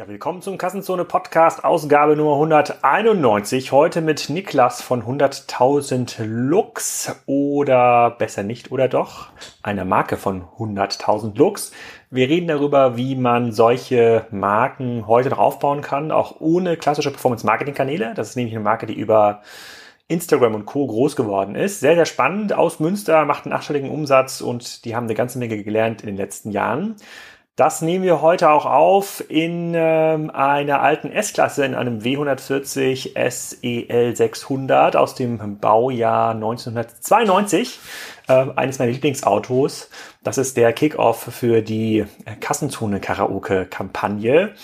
Ja, willkommen zum Kassenzone Podcast, Ausgabe Nummer 191. Heute mit Niklas von 100.000 Lux oder besser nicht oder doch, einer Marke von 100.000 Lux. Wir reden darüber, wie man solche Marken heute noch aufbauen kann, auch ohne klassische Performance-Marketing-Kanäle. Das ist nämlich eine Marke, die über Instagram und Co. groß geworden ist. Sehr, sehr spannend. Aus Münster, macht einen achtstelligen Umsatz und die haben eine ganze Menge gelernt in den letzten Jahren. Das nehmen wir heute auch auf in ähm, einer alten S-Klasse, in einem W140 SEL 600 aus dem Baujahr 1992. Äh, eines meiner Lieblingsautos. Das ist der Kickoff für die Kassenzone-Karaoke-Kampagne.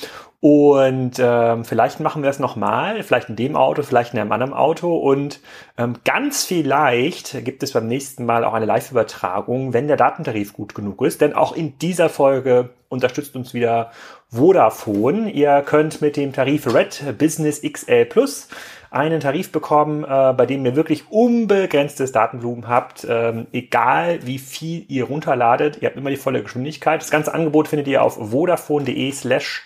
Und ähm, vielleicht machen wir es nochmal, vielleicht in dem Auto, vielleicht in einem anderen Auto. Und ähm, ganz vielleicht gibt es beim nächsten Mal auch eine Live-Übertragung, wenn der Datentarif gut genug ist. Denn auch in dieser Folge unterstützt uns wieder Vodafone. Ihr könnt mit dem Tarif Red Business XL Plus einen Tarif bekommen, äh, bei dem ihr wirklich unbegrenztes Datenvolumen habt, ähm, egal wie viel ihr runterladet. Ihr habt immer die volle Geschwindigkeit. Das ganze Angebot findet ihr auf vodafone.de slash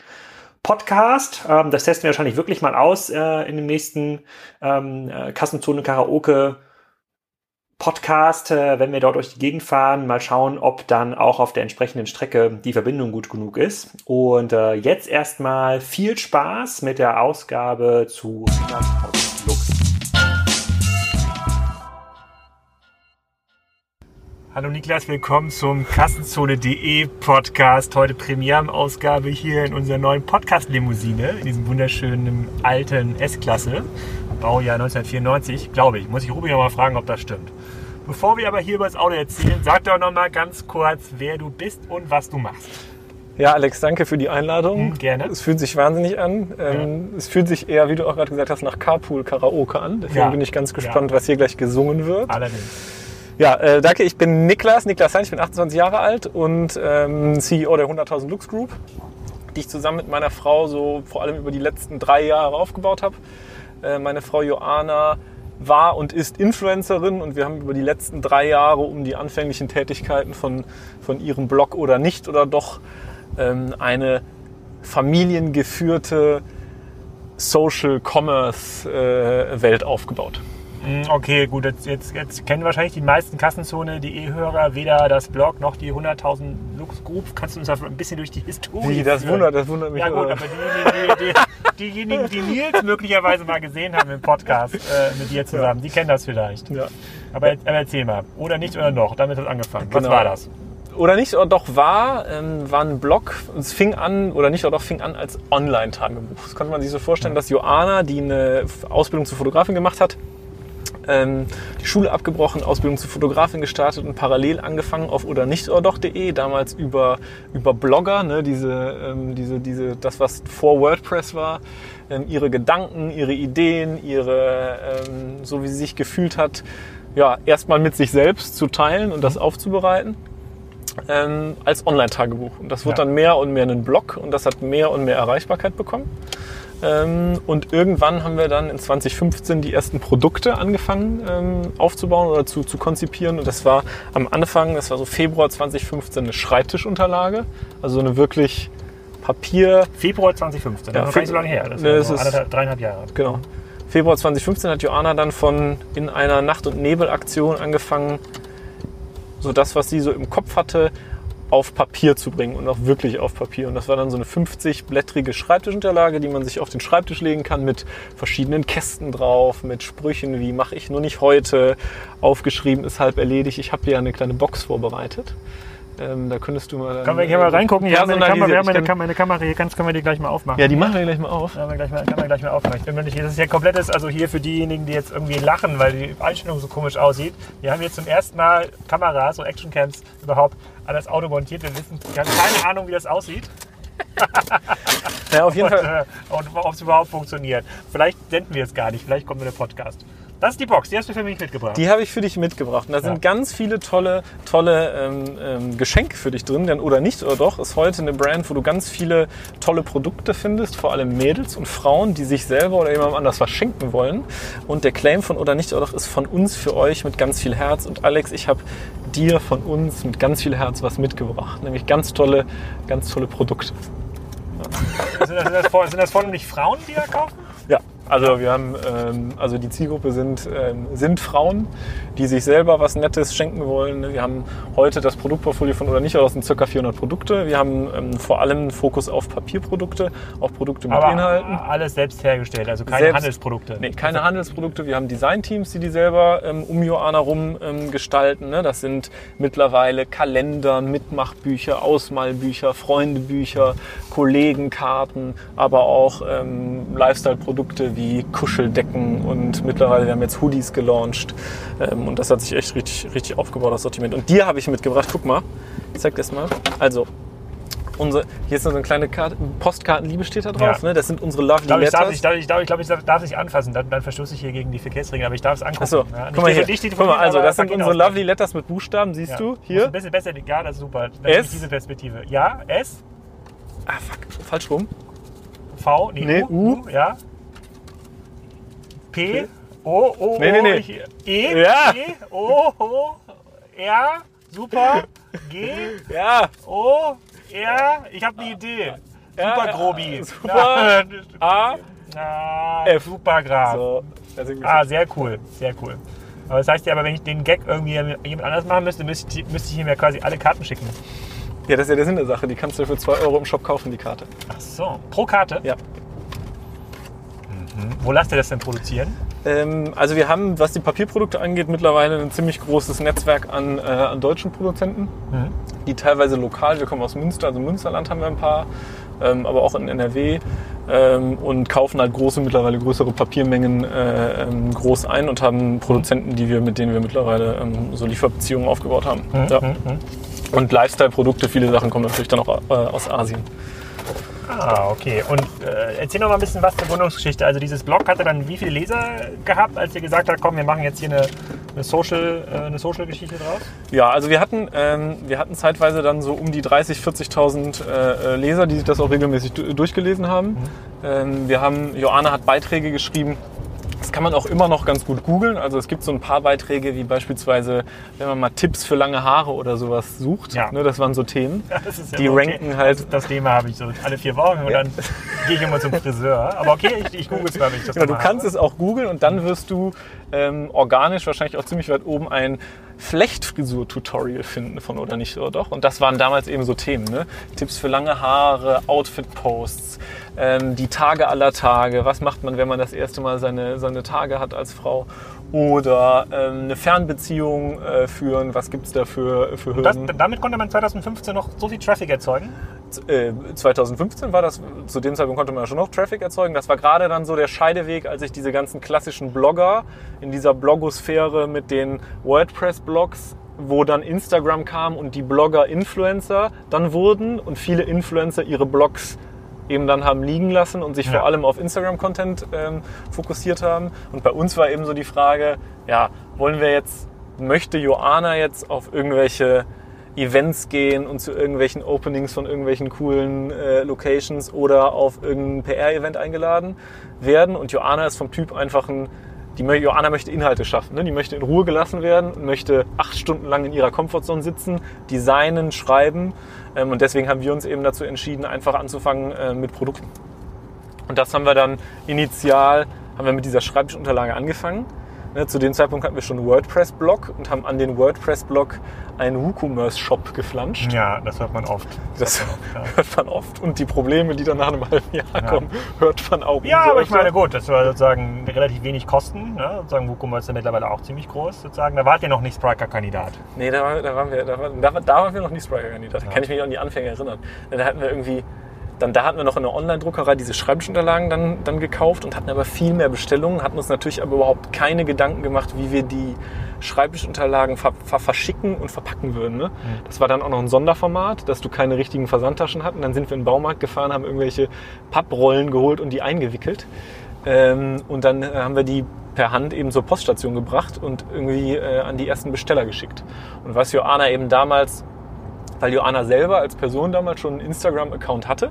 Podcast. Ähm, das testen wir wahrscheinlich wirklich mal aus äh, in dem nächsten ähm, äh, Kassenzone Karaoke Podcast, äh, wenn wir dort durch die Gegend fahren, mal schauen, ob dann auch auf der entsprechenden Strecke die Verbindung gut genug ist. Und äh, jetzt erstmal viel Spaß mit der Ausgabe zu 100.000 Lux. Hallo Niklas, willkommen zum Kassenzone.de Podcast. Heute Premierenausgabe hier in unserer neuen Podcast-Limousine, in diesem wunderschönen alten S-Klasse, Baujahr 1994, glaube ich. Muss ich Rubi noch mal fragen, ob das stimmt. Bevor wir aber hier über das Auto erzählen, sag doch noch mal ganz kurz, wer du bist und was du machst. Ja, Alex, danke für die Einladung. Mhm, gerne. Es fühlt sich wahnsinnig an. Ähm, Es fühlt sich eher, wie du auch gerade gesagt hast, nach Carpool Karaoke an. Deswegen Ja. bin ich ganz gespannt, Ja. was hier gleich gesungen wird. Allerdings. Ja, äh, danke. Ich bin Niklas, Niklas Heinz, ich bin 28 Jahre alt und ähm, CEO der 100.000 Lux Group, die ich zusammen mit meiner Frau so vor allem über die letzten drei Jahre aufgebaut habe. Äh, meine Frau Joana war und ist Influencerin und wir haben über die letzten drei Jahre um die anfänglichen Tätigkeiten von, von ihrem Blog oder nicht oder doch ähm, eine familiengeführte Social Commerce äh, Welt aufgebaut. Mm, Okay, gut, jetzt, jetzt, jetzt kennen wahrscheinlich die meisten Kassenzone.de Hörer weder das Blog noch die 100.000 Lux Group. Kannst du uns da ein bisschen durch die Historie Wie, das wundert, das wundert mich. Ja gut, aber- aber diejenigen, die, die, diejenigen, die Nils möglicherweise mal gesehen haben im Podcast äh, mit dir zusammen, die kennen das vielleicht. ja. Aber, aber erzähl mal. Oder nicht oder noch. Damit hat es angefangen. Was Genau. war das? Oder nicht, oder doch war, ähm, war ein Blog. Es fing an, oder nicht, oder doch fing an als Online-Tagebuch. Das konnte man sich so vorstellen, dass Joana, die eine Ausbildung zur Fotografin gemacht hat, ähm, die Schule abgebrochen, Ausbildung zur Fotografin gestartet und parallel angefangen auf oder nicht oder doch.de, damals über, über Blogger, ne, diese, ähm, diese, diese, das was vor WordPress war, ähm, ihre Gedanken, ihre Ideen, ihre, ähm, so wie sie sich gefühlt hat, ja, erstmal mit sich selbst zu teilen und das aufzubereiten ähm, als Online-Tagebuch. Und das wurde Ja. dann mehr und mehr ein Blog und das hat mehr und mehr Erreichbarkeit bekommen. Ähm, und irgendwann haben wir dann in 2015 die ersten Produkte angefangen ähm, aufzubauen oder zu, zu konzipieren. Und das war am Anfang, das war so Februar 2015, eine Schreibtischunterlage. Also eine wirklich Papier, Februar 2015. Ja, das ist gar nicht so lange her. Das es so ist- dreieinhalb Jahre. Genau. Februar 2015 hat Joanna dann von in einer Nacht- und Nebelaktion angefangen, so das, was sie so im Kopf hatte, auf Papier zu bringen und auch wirklich auf Papier. Und das war dann so eine 50-blättrige Schreibtischunterlage, die man sich auf den Schreibtisch legen kann mit verschiedenen Kästen drauf, mit Sprüchen wie mache ich nur nicht heute, aufgeschrieben ist halb erledigt. Ich habe hier eine kleine Box vorbereitet. Ähm, da könntest du mal dann, Können wir hier mal reingucken? Wir haben eine Kamera, wir haben eine, kann- Kamera hier. Kannst, können wir die gleich mal aufmachen? Ja, die machen wir gleich mal auf. Können wir gleich mal, können wir gleich mal aufmachen. Ich bin mir nicht, das ist ja komplettes, also hier für diejenigen, die jetzt irgendwie lachen, weil die Einstellung so komisch aussieht. Wir haben jetzt zum ersten Mal Kameras, so Actioncams überhaupt an das Auto montiert. Wir wissen, wir haben keine Ahnung, wie das aussieht. Ja, auf jeden und, Fall. äh, und ob es überhaupt funktioniert. Vielleicht senden wir es gar nicht, vielleicht kommt nur der Podcast. Das ist die Box, die hast du für mich mitgebracht. Die habe ich für dich mitgebracht. Und da sind ganz viele tolle, tolle ähm, ähm, Geschenke für dich drin. Denn oder nicht oder doch ist heute eine Brand, wo du ganz viele tolle Produkte findest, vor allem Mädels und Frauen, die sich selber oder jemandem anders was schenken wollen. Und der Claim von oder nicht oder doch ist von uns für euch mit ganz viel Herz. Und Alex, ich habe dir von uns mit ganz viel Herz was mitgebracht. Nämlich ganz tolle, ganz tolle Produkte. Sind das, sind, das, vor- sind das vornehmlich Frauen, die da kaufen? Also wir haben, ähm, also die Zielgruppe sind, ähm, sind Frauen, die sich selber was Nettes schenken wollen. Wir haben heute das Produktportfolio von oder nicht, aber das sind ca. 400 Produkte. Wir haben ähm, vor allem einen Fokus auf Papierprodukte, auf Produkte mit Aber Inhalten. alles selbst hergestellt, also keine Selbst- Handelsprodukte. Nee, keine Handelsprodukte. Wir haben Designteams, die die selber ähm, um Joana rum ähm, gestalten. Ne? Das sind mittlerweile Kalender, Mitmachbücher, Ausmalbücher, Freundebücher, Kollegenkarten, aber auch ähm, Lifestyle-Produkte wie Kuscheldecken und mittlerweile, wir haben jetzt Hoodies gelauncht. Ähm, und das hat sich echt richtig, richtig aufgebaut, das Sortiment. Und dir habe ich mitgebracht, guck mal, ich zeig das mal. Also, unsere, hier ist so eine kleine Karte, Postkartenliebe steht da drauf. Ja. Ne? Das sind unsere Lovely Ich glaube, Letters. ich, darf, ich, darf, ich, glaube, ich darf, darf nicht anfassen, dann, dann verstoße ich hier gegen die Verkehrsregeln, aber ich darf es angucken. Achso, Ja, guck mal hier. die Guck mal, also das sind unsere. Lovely Letters mit Buchstaben, siehst Ja. du? Hier. Ein bisschen besser, ja, das ist super. Das S? ist diese Perspektive. Ja, S, Ah, fuck, falsch rum. V, nee, Nee, U, U. ja. P, O, O, Nee, nee, O, nee. E, Ja. E, O, O, R, super, G, Ja, O, R, ich habe eine Idee. Super Grobi. super. A, Na, F. Super Graf. so. Ah, sehr cool, sehr cool. Aber das heißt ja, aber wenn ich den Gag irgendwie jemand anders machen müsste, müsste ich, müsste ich ihm ja quasi alle Karten schicken. ja, das ist ja der Sinn der Sache. Die kannst du für 2 Euro im Shop kaufen, die Karte. Ach so. Pro Karte? Ja. Wo lasst ihr das denn produzieren? Ähm, also wir haben, was die Papierprodukte angeht, mittlerweile ein ziemlich großes Netzwerk an, äh, an deutschen Produzenten, Mhm. die teilweise lokal, wir kommen aus Münster, also Münsterland haben wir ein paar, ähm, aber auch in NRW ähm, und kaufen halt große, mittlerweile größere Papiermengen äh, ähm, groß ein und haben Produzenten, die wir, mit denen wir mittlerweile ähm, so Lieferbeziehungen aufgebaut haben. Ja. Mhm. Und Lifestyle-Produkte, viele Sachen kommen natürlich dann auch äh, aus Asien. Ah, okay. Und äh, erzähl noch mal ein bisschen was zur Gründungsgeschichte. Also dieses Blog hatte dann wie viele Leser gehabt, als ihr gesagt habt, komm, wir machen jetzt hier eine, eine Social, äh, eine Social-Geschichte draus? Ja, also wir hatten, ähm, wir hatten zeitweise dann so um die 30.000, 40.000 äh, äh, Leser, die sich das auch regelmäßig du durchgelesen haben. Ähm, wir haben, Joanna hat Beiträge geschrieben. Das kann man auch immer noch ganz gut googeln. Also es gibt so ein paar Beiträge, wie beispielsweise, wenn man mal Tipps für lange Haare oder sowas sucht. Ja. Ne, das waren so Themen. Das ist ja Die okay. ranken halt- Das, das Thema habe ich so alle vier Wochen und dann gehe ich immer zum Friseur. Aber okay, ich, ich google es mal, wenn ich das Genau, du kannst habe. es auch googeln und dann wirst du ähm, organisch wahrscheinlich auch ziemlich weit oben ein Flechtfrisur-Tutorial finden von oder nicht oder doch. Und das waren damals eben so Themen. Ne? Tipps für lange Haare, Outfit-Posts, ähm, die Tage aller Tage. Was macht man, wenn man das erste Mal seine, seine Tage hat als Frau? Oder ähm, eine Fernbeziehung äh, führen. Was gibt es da für, für Das, Hürden? damit konnte man 2015 noch so viel Traffic erzeugen. äh, 2015 war das, zu dem Zeitpunkt konnte man ja schon noch Traffic erzeugen. Das war gerade dann so der Scheideweg, als sich diese ganzen klassischen Blogger in dieser Blogosphäre mit den WordPress-Blogs, wo dann Instagram kam und die Blogger Influencer dann wurden und viele Influencer ihre Blogs eben dann haben liegen lassen und sich Ja. vor allem auf Instagram-Content ähm, fokussiert haben. Und bei uns war eben so die Frage, ja, wollen wir jetzt, möchte Joana jetzt auf irgendwelche Events gehen und zu irgendwelchen Openings von irgendwelchen coolen äh, Locations oder auf irgendein PR-Event eingeladen werden. Und Joanna ist vom Typ einfach ein, die Joanna möchte Inhalte schaffen. Ne? Die möchte in Ruhe gelassen werden, möchte acht Stunden lang in ihrer Comfortzone sitzen, designen, schreiben. Ähm, und deswegen haben wir uns eben dazu entschieden, einfach anzufangen äh, mit Produkten. Und das haben wir dann initial, haben wir mit dieser Schreibtischunterlage angefangen. Ne, zu dem Zeitpunkt hatten wir schon einen WordPress-Blog und haben an den WordPress-Blog einen WooCommerce-Shop geflanscht. Ja, das hört man oft. Das Ja. hört man oft. Und die Probleme, die dann nach einem halben Jahr kommen, hört man auch. Ja, aber ich meine, gut, das war sozusagen relativ wenig Kosten. Ne? Sozusagen WooCommerce ist ja mittlerweile auch ziemlich groß. Sozusagen. Da wart ihr noch nicht Spriker-Kandidat. Nee, da, war, da, waren wir, da, war, da, war- da waren wir noch nicht Spriker-Kandidat. Da kann ich mich an die Anfänge erinnern. Da hatten wir irgendwie, dann, da hatten wir noch in der Online-Druckerei diese Schreibtischunterlagen dann, dann gekauft und hatten aber viel mehr Bestellungen, hatten uns natürlich aber überhaupt keine Gedanken gemacht, wie wir die Schreibtischunterlagen ver, ver, verschicken und verpacken würden. Ne? Das war dann auch noch ein Sonderformat, dass du keine richtigen Versandtaschen hatten. Dann sind wir in den Baumarkt gefahren, haben irgendwelche Papprollen geholt und die eingewickelt. Ähm, und dann äh, haben wir die per Hand eben zur Poststation gebracht und irgendwie äh, an die ersten Besteller geschickt. Und was Joanna eben damals, weil Joanna selber als Person damals schon einen Instagram-Account hatte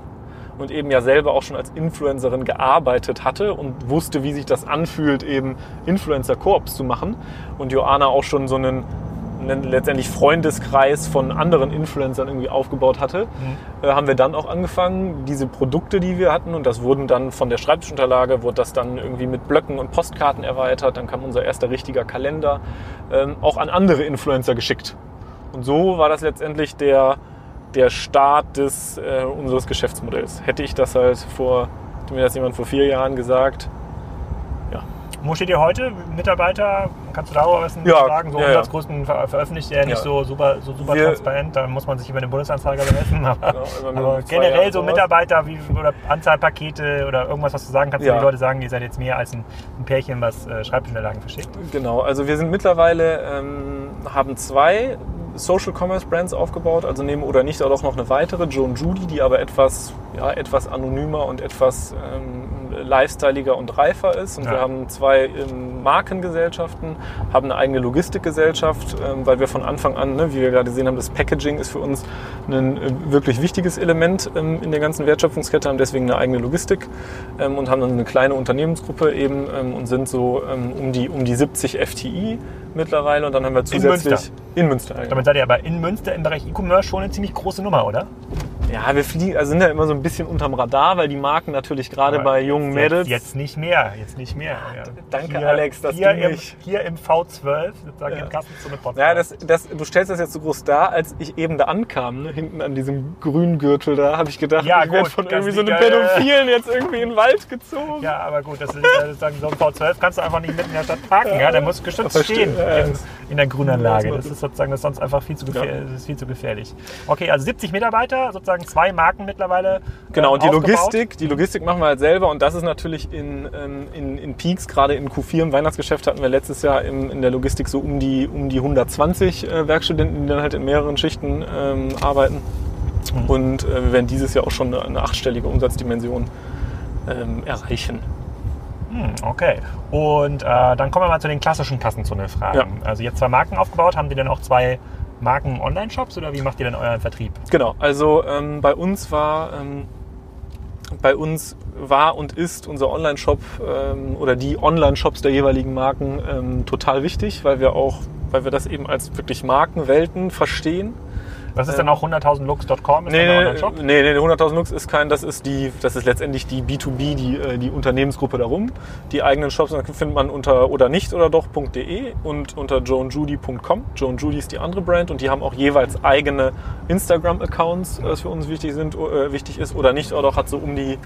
und eben ja selber auch schon als Influencerin gearbeitet hatte und wusste, wie sich das anfühlt, eben Influencer-Koops zu machen und Joanna auch schon so einen letztendlich Freundeskreis von anderen Influencern irgendwie aufgebaut hatte, Mhm. äh, haben wir dann auch angefangen, diese Produkte, die wir hatten, und das wurden dann von der Schreibtischunterlage, wurde das dann irgendwie mit Blöcken und Postkarten erweitert, dann kam unser erster richtiger Kalender, ähm, auch an andere Influencer geschickt. Und so war das letztendlich der, der Start des, äh, unseres Geschäftsmodells. Hätte ich das halt vor, hätte mir das jemand vor vier Jahren gesagt, Wo steht ihr heute? Mitarbeiter? Kannst du darüber was Ja, sagen? So ja, ja. Umsatzgrößen ver veröffentlicht ihr ja nicht Ja. so super, so super Wir- transparent. Da muss man sich über den Bundesanzeiger bemessen. Aber, Genau, aber generell Jahren so. Mitarbeiter wie, oder Anzahl Pakete oder irgendwas, was du sagen kannst, Ja. die Leute sagen, ihr seid jetzt mehr als ein, ein Pärchen, was äh, Schreibtischunterlagen verschickt. Genau, also wir sind mittlerweile, ähm, haben zwei Social Commerce Brands aufgebaut, also nehmen oder nicht auch noch eine weitere, Joan Judy, die aber etwas, ja, etwas anonymer und etwas ähm, lifestyleiger und reifer ist. Und Ja. wir haben zwei ähm, Markengesellschaften, haben eine eigene Logistikgesellschaft, ähm, weil wir von Anfang an, ne, wie wir gerade gesehen haben, das Packaging ist für uns ein äh, wirklich wichtiges Element ähm, in der ganzen Wertschöpfungskette, haben deswegen eine eigene Logistik ähm, und haben dann eine kleine Unternehmensgruppe eben ähm, und sind so ähm, um, die, um die 70 FTI mittlerweile und dann haben wir zusätzlich Münster. in Münster. ja. Damit seid ihr aber in Münster im Bereich E-Commerce schon eine ziemlich große Nummer, oder? Ja, wir fliegen, also sind ja immer so ein bisschen unterm Radar, weil die Marken natürlich gerade bei jungen Mädels. Jetzt nicht mehr, jetzt nicht mehr. Ja. danke, Alex, dass hier du im, mich- Hier im V12, sozusagen Ja. im Kassenzone Podcast. Ja, das, das, du stellst das jetzt so groß dar, als ich eben da ankam, ne, hinten an diesem grünen Gürtel da, habe ich gedacht, Ja, ich werde gut, von irgendwie so einem äh, Pädophilen jetzt irgendwie in den Wald gezogen. Ja, aber gut, das ist sozusagen so ein V12 kannst du einfach nicht mitten in der Stadt parken. Ja, der muss geschützt stehen in, in der Grünanlage. Das ist sozusagen das ist sonst einfach viel zu, gefähr Ja. das ist viel zu gefährlich. Okay, also 70 Mitarbeiter, sozusagen zwei Marken mittlerweile. Genau, ähm, und die aufgebaut. Logistik, die Logistik machen wir halt selber und das ist natürlich in, ähm, in, in Peaks, gerade in Q4 im Weihnachtsgeschäft hatten wir letztes Jahr im, in der Logistik so um die, um die 120 äh, Werkstudenten, die dann halt in mehreren Schichten ähm, arbeiten. Mhm. Und äh, wir werden dieses Jahr auch schon eine, eine achtstellige Umsatzdimension ähm, erreichen. Hm, okay. Und äh, dann kommen wir mal zu den klassischen Kassenzone-Fragen. Ja. Also jetzt zwei Marken aufgebaut, haben die dann auch zwei Marken Online-Shops oder wie macht ihr denn euren Vertrieb? Genau, also ähm, bei uns war ähm, bei uns war und ist unser Online-Shop ähm, oder die Online-Shops der jeweiligen Marken ähm, total wichtig, weil wir auch, weil wir das eben als wirklich Markenwelten verstehen. Das ist dann auch 100.000lux.com, ist Nee, nee, nee, nee, 100.000 Lux ist kein, das ist die, das ist letztendlich die B2B, die, äh, die Unternehmensgruppe darum. Die eigenen Shops findet man unter oder nicht oder doch.de und unter joanjudy.com. Joan Judy ist die andere Brand und die haben auch jeweils eigene Instagram-Accounts, was für uns wichtig sind, äh, wichtig ist oder nicht oder doch hat so um die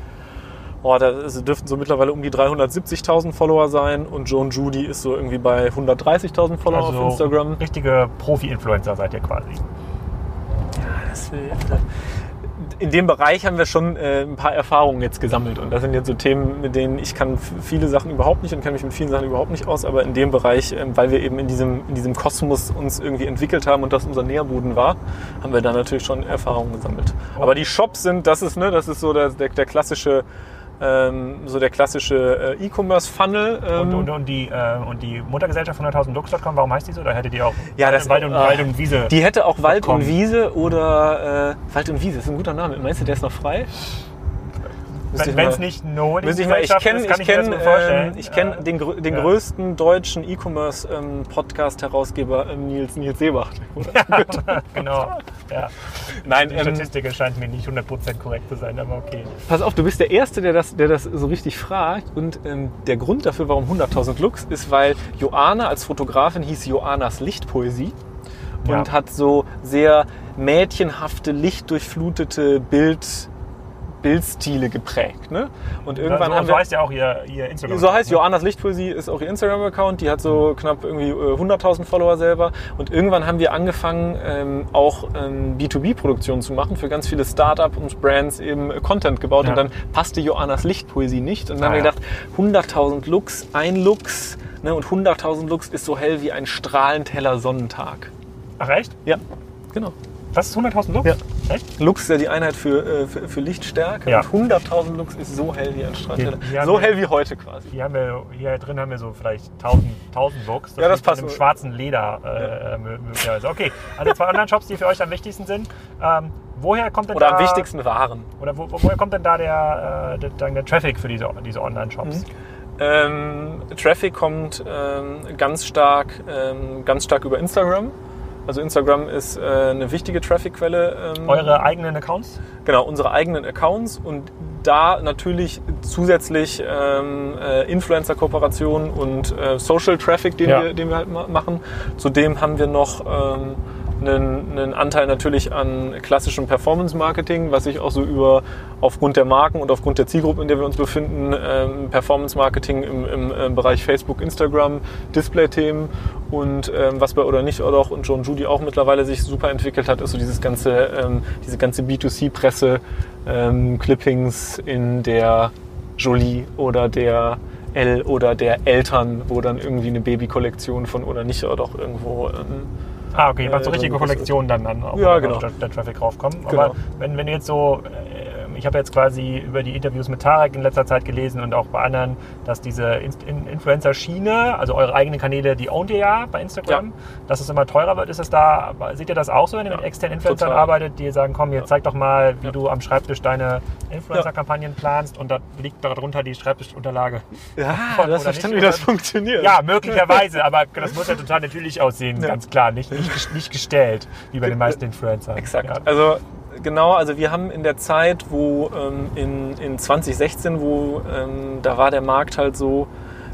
Oh, da also dürften so mittlerweile um die 370.000 Follower sein und Joan Judy ist so irgendwie bei 130.000 Follower Also auf Instagram. richtige Profi-Influencer seid ihr quasi. Das will- in dem Bereich haben wir schon äh, ein paar Erfahrungen jetzt gesammelt und das sind jetzt so Themen, mit denen ich kann viele Sachen überhaupt nicht und kenne mich mit vielen Sachen überhaupt nicht aus, aber in dem Bereich, ähm, weil wir eben in diesem, in diesem Kosmos uns irgendwie entwickelt haben und das unser Nährboden war, haben wir da natürlich schon Erfahrungen gesammelt. Aber die Shops sind, das ist, ne, das ist so der, der, der klassische ähm, so der klassische äh, E-Commerce-Funnel. Ähm, Und, und, und, die, äh, und die Muttergesellschaft 100.000lux.com, warum heißt die so? Oder hättet ihr auch Ja, das- Wald, und, ah, Wald und Wiese? Die hätte auch Wald .com. und Wiese oder äh, Wald und Wiese, ist ein guter Name. Meinst du, der ist noch frei? Wenn es nicht No Müsste ich mal, ich kenne ist, kann ich kenn, ähm, ich kenn Äh, den, den ja. größten deutschen E-Commerce-Podcast-Herausgeber ähm, Nils, Nils Seebacht. Oder? genau. Ja. Nein, Die ähm, Statistik erscheint mir nicht 100% korrekt zu sein, aber okay. pass auf, du bist der Erste, der das, der das so richtig fragt. Und ähm, der Grund dafür, warum 100.000 Lux, ist, weil Joana als Fotografin hieß Joanas Lichtpoesie und Ja. hat so sehr mädchenhafte, lichtdurchflutete Bild, Bildstile geprägt. Ne? Und irgendwann so, haben so wir... heißt ja auch ihr, ihr Instagram. So heißt ne? Joannas Lichtpoesie, ist auch ihr Instagram-Account. Die hat so knapp irgendwie äh, 100.000 Follower selber. Und irgendwann haben wir angefangen, ähm, auch ähm, B2B-Produktionen zu machen für ganz viele Startup und Brands eben äh, Content gebaut. Ja. Und dann passte Joannas Lichtpoesie nicht. Und dann Ah, haben wir ja. gedacht, 100.000 Lux, ein Lux. Ne? Und 100.000 Lux ist so hell wie ein strahlend heller Sonnentag. Ach echt? Ja, genau. Das ist 100.000 Lux? Ja. Echt? Lux ist ja die Einheit für, äh, für, für Lichtstärke. Ja. Und 100.000 Lux ist so hell wie ein Hier- haben So hell wie heute quasi. Hier, haben wir, hier drin haben wir so vielleicht 1000, 1000 Lux. Ja, das passt. an einem schwarzen Leder äh, mö- möglicherweise. Okay, also zwei Online-Shops, die für euch am wichtigsten sind. Ähm, woher kommt denn Oder da, am wichtigsten waren. Oder wo, woher kommt denn da der, äh, der, der, Traffic für diese, diese Online-Shops? Ähm, Traffic kommt ähm, ganz stark, ähm, ganz stark über Instagram. Also Instagram ist äh, eine wichtige Traffic-Quelle. Ähm, Eure eigenen Accounts? Genau, unsere eigenen Accounts und da natürlich zusätzlich ähm, äh, Influencer-Kooperationen und äh, Social Traffic, den, ja. wir, den wir halt machen. Zudem haben wir noch ähm, einen, einen Anteil natürlich an klassischem Performance-Marketing, was sich auch so über aufgrund der Marken und aufgrund der Zielgruppe, in der wir uns befinden, ähm, Performance-Marketing im, im, im, Bereich Facebook, Instagram, Display-Themen. Und ähm, was bei oder nicht oder auch und John Judy auch mittlerweile sich super entwickelt hat, ist so dieses ganze, ähm, diese ganze B2C-Presse, ähm, Clippings in der Jolie oder der L oder der Eltern, wo dann irgendwie eine Babykollektion von oder nicht oder auch irgendwo ähm, Ah, okay, äh, so richtige Kollektionen dann, dann auch ja, genau. der, der Traffic raufkommen. Genau. Aber wenn, wenn du jetzt so ich habe jetzt quasi über die Interviews mit Tarek in letzter Zeit gelesen und auch bei anderen, dass diese In Influencer-Schiene, also eure eigenen Kanäle, die ownt ihr ja bei Instagram, ja. dass es immer teurer wird. Ist es da, seht ihr das auch so, wenn ihr ja, mit externen Influencern total. arbeitet, die sagen, komm, jetzt zeig doch mal, wie ja. du am Schreibtisch deine Influencer-Kampagnen planst und da liegt darunter die Schreibtischunterlage. Ja, Von, du hast verstanden, wie das funktioniert. Ja, möglicherweise, aber das muss ja total natürlich aussehen, ganz klar, nicht, nicht, nicht gestellt, wie bei den meisten Influencern. Exakt. Also genau, also wir haben in der Zeit, wo ähm, in, in 2016, wo ähm, da war der Markt halt so,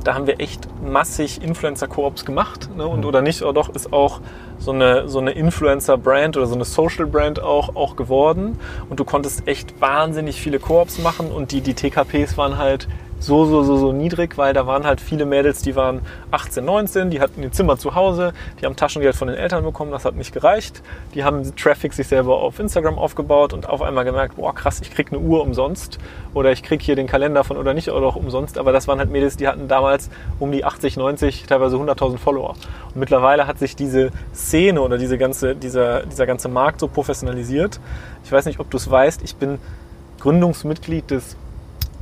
da haben wir echt massig Influencer-Koops gemacht. Ne? Und mhm. oder nicht, oder doch ist auch so eine, so eine Influencer-Brand oder so eine Social-Brand auch, auch geworden. Und du konntest echt wahnsinnig viele Koops machen und die, die TKPs waren halt so, so, so, so niedrig, weil da waren halt viele Mädels, die waren 18, 19, die hatten ihr Zimmer zu Hause, die haben Taschengeld von den Eltern bekommen, das hat nicht gereicht. Die haben Traffic sich selber auf Instagram aufgebaut und auf einmal gemerkt, boah krass, ich krieg eine Uhr umsonst oder ich krieg hier den Kalender von oder nicht oder auch umsonst. Aber das waren halt Mädels, die hatten damals um die 80, 90, teilweise 100.000 Follower. Und mittlerweile hat sich diese Szene oder diese ganze, dieser, dieser ganze Markt so professionalisiert. Ich weiß nicht, ob du es weißt, ich bin Gründungsmitglied des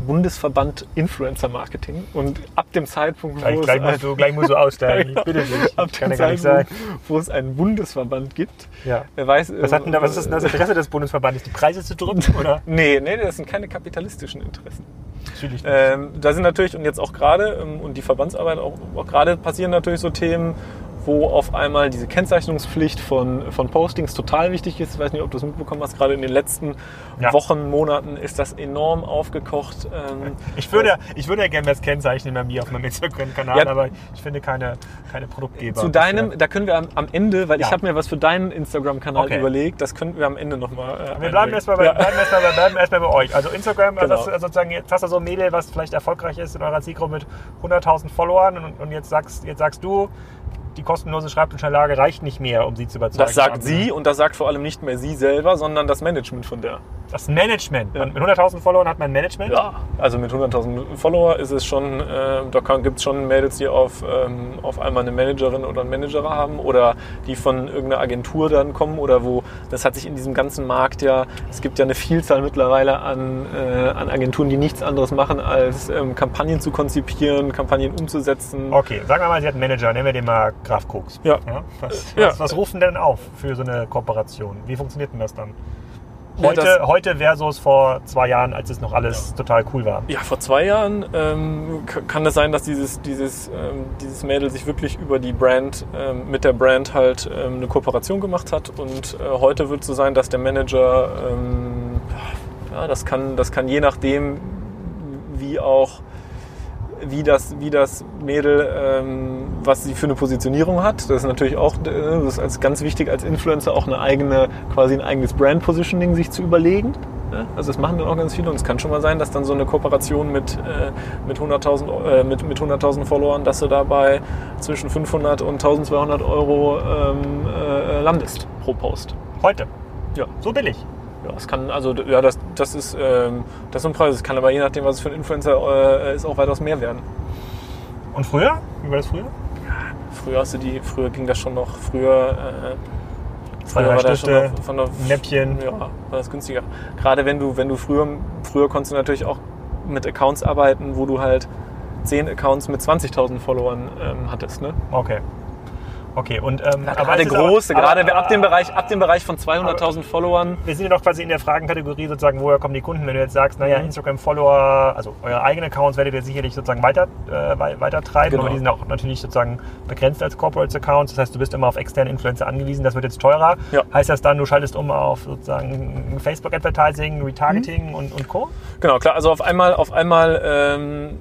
Bundesverband Influencer Marketing und ab dem Zeitpunkt, gleich, wo gleich, musst du, gleich musst du aussteigen, ich bitte dich. Ab dem Zeitpunkt, wo es einen Bundesverband gibt, ja. wer weiß... Was, hat denn da, was ist denn das Interesse des Bundesverbandes? Die Preise zu drücken, oder? nee, nee, das sind keine kapitalistischen Interessen. Natürlich nicht. Ähm, da sind natürlich, und jetzt auch gerade, ähm, und die Verbandsarbeit auch, auch gerade passieren natürlich so Themen, wo auf einmal diese Kennzeichnungspflicht von, von Postings total wichtig ist. Ich weiß nicht, ob du es mitbekommen hast, gerade in den letzten ja. Wochen, Monaten ist das enorm aufgekocht. Ähm, ich würde, ich würde ja gerne das kennzeichnen bei mir auf meinem Instagram-Kanal, ja, aber ich finde keine, keine Produktgeber. Zu deinem, da können wir am, am Ende, weil ja. ich habe mir was für deinen Instagram-Kanal okay. überlegt, das könnten wir am Ende nochmal. Äh, wir bleiben erstmal bei, bleiben erstmal bei, bleiben erstmal bei euch. Also Instagram, genau. also sozusagen, jetzt hast du so ein Mädel, was vielleicht erfolgreich ist in eurer Zielgruppe mit 100.000 Followern und, und jetzt, sagst, jetzt sagst du, die kostenlose Schreibtischanlage reicht nicht mehr, um sie zu überzeugen. Das sagt sie und das sagt vor allem nicht mehr sie selber, sondern das Management von der. Das Management? Ja. Mit 100.000 Followern hat man Management? Ja, also mit 100.000 Follower ist es schon, äh, da gibt es schon Mädels, die auf, ähm, auf einmal eine Managerin oder einen Manager haben oder die von irgendeiner Agentur dann kommen oder wo, das hat sich in diesem ganzen Markt ja, es gibt ja eine Vielzahl mittlerweile an, äh, an Agenturen, die nichts anderes machen, als ähm, Kampagnen zu konzipieren, Kampagnen umzusetzen. Okay, sagen wir mal, sie hat einen Manager, nennen wir den mal Graf Koks. Ja. ja? Was, ja. Was, was rufen denn auf für so eine Kooperation? Wie funktioniert denn das dann? Heute, ja, heute versus vor zwei Jahren, als es noch alles total cool war. Ja, vor zwei Jahren ähm, kann es sein, dass dieses, dieses, ähm, dieses Mädel sich wirklich über die Brand, ähm, mit der Brand halt ähm, eine Kooperation gemacht hat. Und äh, heute wird es so sein, dass der Manager, ähm, ja, das kann, das kann je nachdem, wie auch wie das, wie das Mädel, ähm, was sie für eine Positionierung hat. Das ist natürlich auch äh, das ist ganz wichtig als Influencer auch eine eigene, quasi ein eigenes Brand-Positioning sich zu überlegen. Also das machen dann auch ganz viele und es kann schon mal sein, dass dann so eine Kooperation mit, äh, mit 100.000 äh, mit, mit 100 Followern, dass du dabei zwischen 500 und 1200 Euro ähm, äh, landest pro Post. Heute? Ja. So billig? Ja, es kann, also ja, das, das ist ähm, das ist ein Preis. Es kann aber je nachdem, was es für ein Influencer äh, ist, auch weitaus mehr werden. Und früher? Wie war das früher? Früher hast du die, früher ging das schon noch, früher, äh, früher war das schon noch von der Näppchen. Ja, war das günstiger. Gerade wenn du, wenn du früher, früher konntest du natürlich auch mit Accounts arbeiten, wo du halt 10 Accounts mit 20.000 Followern ähm, hattest, ne? Okay. Okay, und ähm, gerade große, gerade aber, ab dem Bereich, ab dem Bereich von 200.000 Followern. Wir sind ja doch quasi in der Fragenkategorie sozusagen, woher kommen die Kunden? Wenn du jetzt sagst, naja, mhm. Instagram-Follower, also eure eigenen Accounts werdet ihr sicherlich sozusagen weiter, äh, weiter treiben, genau. aber die sind auch natürlich sozusagen begrenzt als Corporate Accounts. Das heißt, du bist immer auf externe Influencer angewiesen. Das wird jetzt teurer. Ja. Heißt das dann, du schaltest um auf sozusagen Facebook Advertising, Retargeting mhm. und, und Co? Genau, klar. Also auf einmal, auf einmal ähm,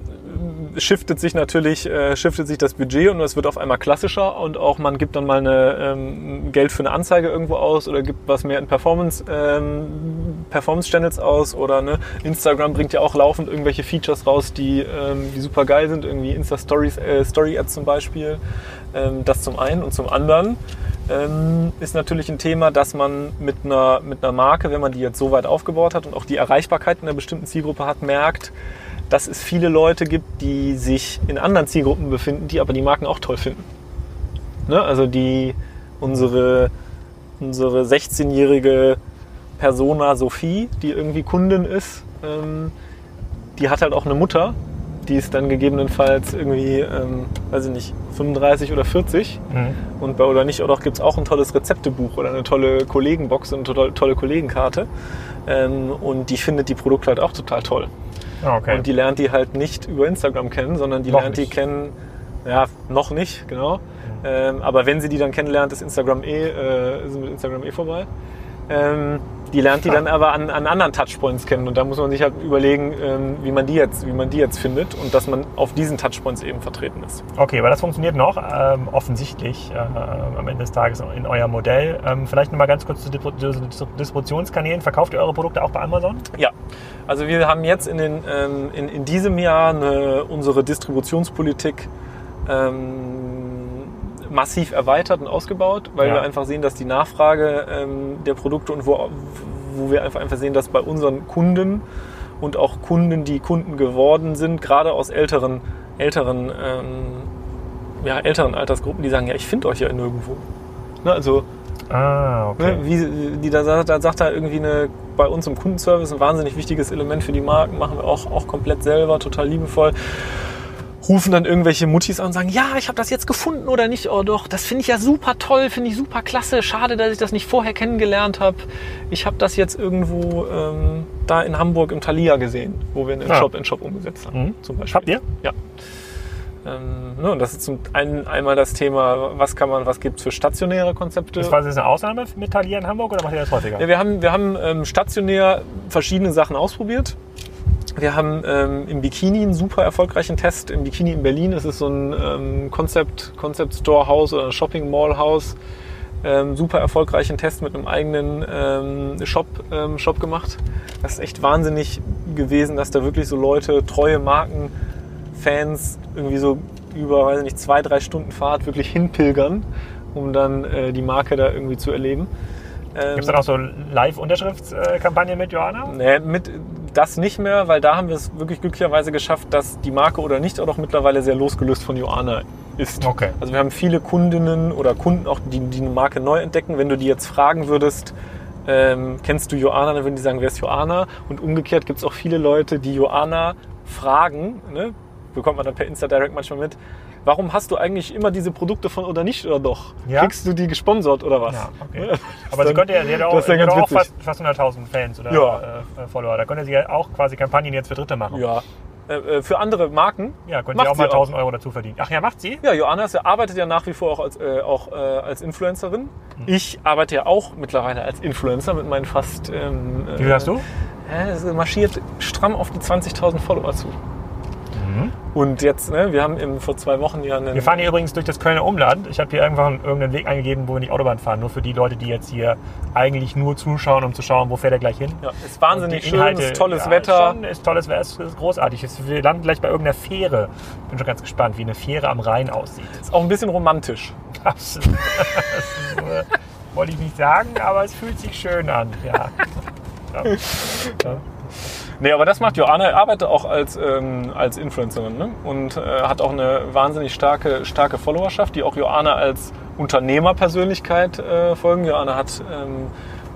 shiftet sich natürlich äh, shiftet sich das Budget und es wird auf einmal klassischer und auch man gibt dann mal eine, ähm, Geld für eine Anzeige irgendwo aus oder gibt was mehr in Performance ähm, Performance Channels aus oder ne, Instagram bringt ja auch laufend irgendwelche Features raus, die, ähm, die super geil sind, irgendwie Insta Stories äh, Story Ads zum Beispiel. Ähm, das zum einen und zum anderen ähm, ist natürlich ein Thema, dass man mit einer, mit einer Marke, wenn man die jetzt so weit aufgebaut hat und auch die Erreichbarkeit in einer bestimmten Zielgruppe hat, merkt, dass es viele Leute gibt, die sich in anderen Zielgruppen befinden, die aber die Marken auch toll finden. Ne? Also die unsere, unsere 16-jährige Persona Sophie, die irgendwie Kundin ist, ähm, die hat halt auch eine Mutter, die ist dann gegebenenfalls irgendwie, ähm, weiß ich nicht, 35 oder 40. Mhm. Und bei oder nicht, oder gibt es auch ein tolles Rezeptebuch oder eine tolle Kollegenbox und eine tolle Kollegenkarte. Ähm, und die findet die Produkte halt auch total toll. Ah, okay. Und die lernt die halt nicht über Instagram kennen, sondern die noch lernt nicht. die kennen, ja, noch nicht, genau. Mhm. Ähm, aber wenn sie die dann kennenlernt, ist Instagram eh, äh, ist mit Instagram eh vorbei. Ähm, die lernt die dann aber an, an anderen Touchpoints kennen und da muss man sich halt überlegen, ähm, wie, man die jetzt, wie man die jetzt findet und dass man auf diesen Touchpoints eben vertreten ist. Okay, aber das funktioniert noch ähm, offensichtlich äh, am Ende des Tages in euer Modell. Ähm, vielleicht nochmal ganz kurz zu Distributionskanälen. Verkauft ihr eure Produkte auch bei Amazon? Ja, also wir haben jetzt in, den, ähm, in, in diesem Jahr eine, unsere Distributionspolitik ähm, massiv erweitert und ausgebaut, weil ja. wir einfach sehen, dass die Nachfrage ähm, der Produkte und wo, wo wir einfach, einfach sehen, dass bei unseren Kunden und auch Kunden, die Kunden geworden sind, gerade aus älteren, älteren, ähm, ja, älteren Altersgruppen, die sagen, ja, ich finde euch ja nirgendwo. Ne, also Ah, okay. Ne, wie, die, da, da sagt er irgendwie eine, bei uns im Kundenservice ein wahnsinnig wichtiges Element für die Marken, machen wir auch, auch komplett selber, total liebevoll rufen dann irgendwelche Muttis an und sagen, ja, ich habe das jetzt gefunden oder nicht, oh doch, das finde ich ja super toll, finde ich super klasse, schade, dass ich das nicht vorher kennengelernt habe. Ich habe das jetzt irgendwo ähm, da in Hamburg im Thalia gesehen, wo wir einen ja. Shop in Shop umgesetzt haben. Mhm. Zum Beispiel. Habt ihr? Ja. Ähm, ne, und das ist zum einen einmal das Thema, was kann man, was gibt es für stationäre Konzepte. Das war jetzt eine Ausnahme mit Thalia in Hamburg oder macht ihr das häufiger? Ja, wir haben, wir haben ähm, stationär verschiedene Sachen ausprobiert. Wir haben ähm, im Bikini einen super erfolgreichen Test. Im Bikini in Berlin ist es so ein ähm, Concept, Concept Store House oder ein Shopping Mall House. Ähm, super erfolgreichen Test mit einem eigenen ähm, Shop, ähm, Shop gemacht. Das ist echt wahnsinnig gewesen, dass da wirklich so Leute, treue Markenfans, irgendwie so über, weiß nicht, zwei, drei Stunden Fahrt wirklich hinpilgern, um dann äh, die Marke da irgendwie zu erleben. Gibt es dann auch so Live-Unterschriftskampagnen mit Johanna? Nee, mit, das nicht mehr, weil da haben wir es wirklich glücklicherweise geschafft, dass die Marke oder nicht auch noch mittlerweile sehr losgelöst von Joana ist. Okay. Also wir haben viele Kundinnen oder Kunden auch, die, die eine Marke neu entdecken. Wenn du die jetzt fragen würdest, ähm, kennst du Joana, dann würden die sagen, wer ist Joana? Und umgekehrt gibt es auch viele Leute, die Joana fragen, ne? bekommt man dann per Insta Direct manchmal mit, warum hast du eigentlich immer diese Produkte von oder nicht oder doch? Ja? Kriegst du die gesponsert oder was? Ja, okay. Aber sie könnte ja, sie hat auch, sie hat auch fast, fast 100.000 Fans oder ja. äh, Follower. Da könnte sie ja auch quasi Kampagnen jetzt für Dritte machen. Ja. Äh, äh für andere Marken. Ja, könnte sie auch mal 1000 Euro dazu verdienen. Ach ja, macht sie? Ja, Joanna arbeitet ja nach wie vor auch als, äh, auch, äh, als Influencerin. Hm. Ich arbeite ja auch mittlerweile als Influencer mit meinen fast. Ähm, Wie viel hast du? Es marschiert stramm auf die 20.000 Follower zu. Mhm. Und jetzt, ne, wir haben im, vor zwei Wochen ja einen. Wir fahren hier übrigens durch das Kölner Umland. Ich habe hier irgendwann irgendeinen Weg eingegeben, wo wir nicht Autobahn fahren. Nur für die Leute, die jetzt hier eigentlich nur zuschauen, um zu schauen, wo fährt er gleich hin. Ja, ist wahnsinnig schön, Inhalte, ist tolles ja, Wetter. Schon, ist tolles Wetter, ist, ist großartig. Wir landen gleich bei irgendeiner Fähre. Bin schon ganz gespannt, wie eine Fähre am Rhein aussieht. Ist auch ein bisschen romantisch. Absolut. das ist, wollte ich nicht sagen, aber es fühlt sich schön an. Ja. ja. Nee, aber das macht Joanna. Er arbeitet auch als, ähm, als Influencerin ne? und äh, hat auch eine wahnsinnig starke, starke Followerschaft, die auch Joanna als Unternehmerpersönlichkeit äh, folgen. Joanna hat ähm,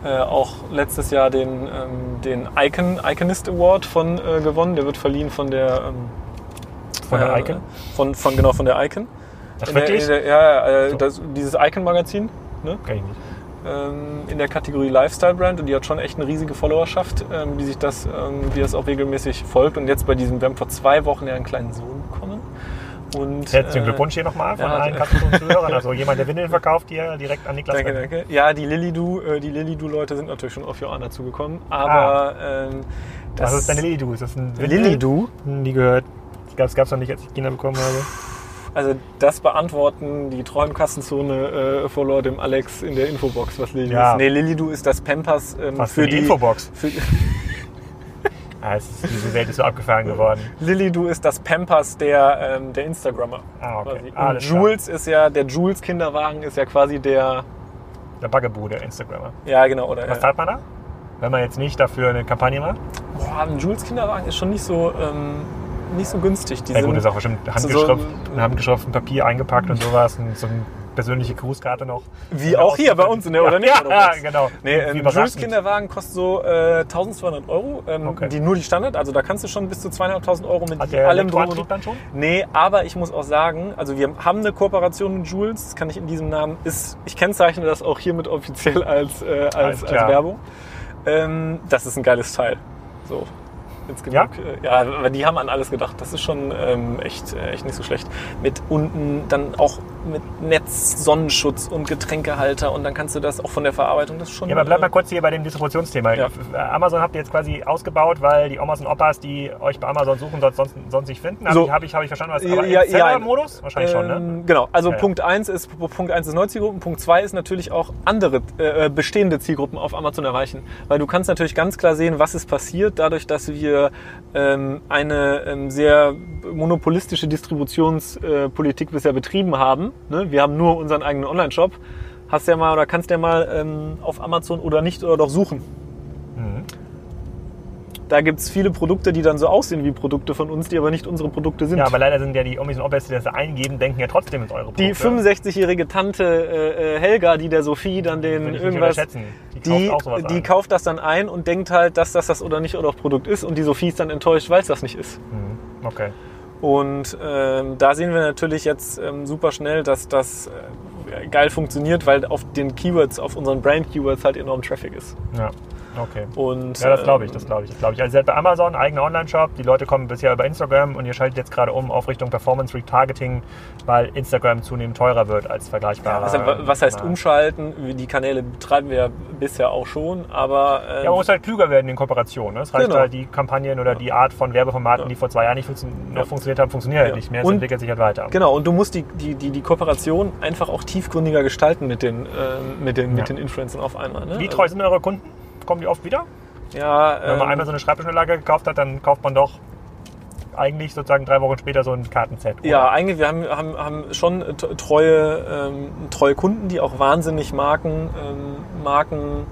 äh, auch letztes Jahr den, ähm, den Icon, Iconist Award von äh, gewonnen. Der wird verliehen von der ähm, von der äh, Icon? Von, von, genau, von der Icon. In der, wirklich? in der, ja, äh, So. das, dieses Icon-Magazin ne? Kenn ich nicht. Ähm, in der Kategorie Lifestyle-Brand und die hat schon echt eine riesige Followerschaft, ähm, die sich das, ähm, die das auch regelmäßig folgt. Und jetzt bei diesem, wir haben vor zwei Wochen ja einen kleinen Sohn bekommen. Und, Herzlichen äh, Glückwunsch hier nochmal von ja, allen d- Katzenzuhörern. Also jemand, der Windeln verkauft, hier direkt an Niklas. Danke, danke. Ja, die Lilidu, äh, die Lilidu-Leute sind natürlich schon auf Joanna zugekommen, aber ähm, das Ah. Was ist denn eine Lilidu? Ist das ein Windel? Lilidu? Hm, Nie gehört. Das gab es noch nicht, als ich Kinder bekommen habe. Also das beantworten die treuen Kassenzone äh, dem Alex in der Infobox, was Lilidu Ja. ist. Nee, Lilidu ist das Pampers ähm, Was für für die die Infobox. Für, Ah, ist, diese Welt ist so abgefahren geworden. Lilidu ist das Pampers der, ähm, der Instagrammer. Ah, okay. Alles klar. Jules ist ja, der Jules Kinderwagen ist ja quasi der, Der der Instagrammer. ja genau, oder Was ja. zahlt man da? Wenn man jetzt nicht dafür eine Kampagne macht? Boah, ein Jules Kinderwagen ist schon nicht so, ähm, nicht so günstig. Die Ja gut, ist auch bestimmt so- handgeschrift, in handgeschriften Papier eingepackt und sowas. Und so eine persönliche Grußkarte noch. Wie auch hier bei uns in der, oder nicht? Ja, ja genau. Nee, ähm, Jules. Kinderwagen kostet so äh, 1200 Euro, ähm, Okay. die nur die Standard, also da kannst du schon bis zu 200.000 Euro mit Hat der allem drum dann schon? Nee, aber ich muss auch sagen, also wir haben eine Kooperation mit Jules, das kann ich in diesem Namen, ist, ich kennzeichne das auch hiermit offiziell als, äh, als, als. Werbung. Ähm, das ist ein geiles Teil. So. Jetzt genug. Äh, ja, aber die haben an alles gedacht. Das ist schon ähm, echt, äh, echt nicht so schlecht. Mit unten dann auch mit Netz, Sonnenschutz und Getränkehalter und dann kannst du das auch von der Verarbeitung, das schon. Ja, aber bleib mal äh, kurz hier bei dem Distributionsthema. Ja. Äh, Amazon habt ihr jetzt quasi ausgebaut, weil die Omas und Opas, die euch bei Amazon suchen, sonst, sonst, nicht finden. Habe So. ich, hab ich, hab ich verstanden, was Ja, aber ja, ja. Seller-Modus? Wahrscheinlich schon, ne? Ähm, Genau, also Ja, ja. Punkt 1 ist Punkt 1 ist neue Zielgruppen, Punkt 2 ist natürlich auch andere äh, bestehende Zielgruppen auf Amazon erreichen, weil du kannst natürlich ganz klar sehen, was ist passiert dadurch, dass wir ähm, eine ähm, sehr monopolistische Distributionspolitik bisher betrieben haben. Ne? Wir haben nur unseren eigenen Online-Shop. Hast ja mal oder kannst ja mal ähm, auf Amazon oder nicht oder doch suchen. Mhm. Da gibt es viele Produkte, die dann so aussehen wie Produkte von uns, die aber nicht unsere Produkte sind. Ja, aber leider sind ja die Omis und Opas, die das eingeben, denken ja trotzdem ins eure Produkte. Die 65-jährige Tante äh, äh, Helga, die der Sophie dann den irgendwas. Die, die, kauft die ein. kauft das dann ein und denkt halt, dass das das oder nicht oder Produkt ist und die Sophie ist dann enttäuscht, weil es das nicht ist. Mhm. Okay. Und ähm, da sehen wir natürlich jetzt ähm, super schnell, dass das äh, geil funktioniert, weil auf den Keywords, auf unseren Brand-Keywords halt enorm Traffic ist. Ja, okay. Und, Ja, das glaube ich, ähm, das glaube ich, das glaube ich. Also ihr seid bei Amazon, eigener Online-Shop, die Leute kommen bisher über Instagram und ihr schaltet jetzt gerade um auf Richtung Performance Retargeting, weil Instagram zunehmend teurer wird als vergleichbarer. Also, was heißt umschalten? Die Kanäle betreiben wir ja bisher auch schon, aber ähm, Ja, man muss halt klüger werden in Kooperationen. ne? Es reicht Genau. halt die Kampagnen oder die Art von Werbeformaten, Ja. die vor zwei Jahren nicht funktio noch Ja. funktioniert haben, funktionieren halt Ja. nicht mehr. Es Und- entwickelt sich halt weiter. Genau, und du musst die, die, die, die Kooperation einfach auch tiefgründiger gestalten mit den, äh, mit den, mit Ja. den Influencern auf einmal. Ne? Wie treu sind eure Kunden? Kommen die oft wieder? Ja, Wenn man ähm, einmal so eine Schreibtischanlage gekauft hat, dann kauft man doch eigentlich sozusagen drei Wochen später so ein Kartenset. oder? ja, eigentlich, wir haben, haben, haben schon treue, ähm, treue Kunden, die auch wahnsinnig Marken, ähm, Marken,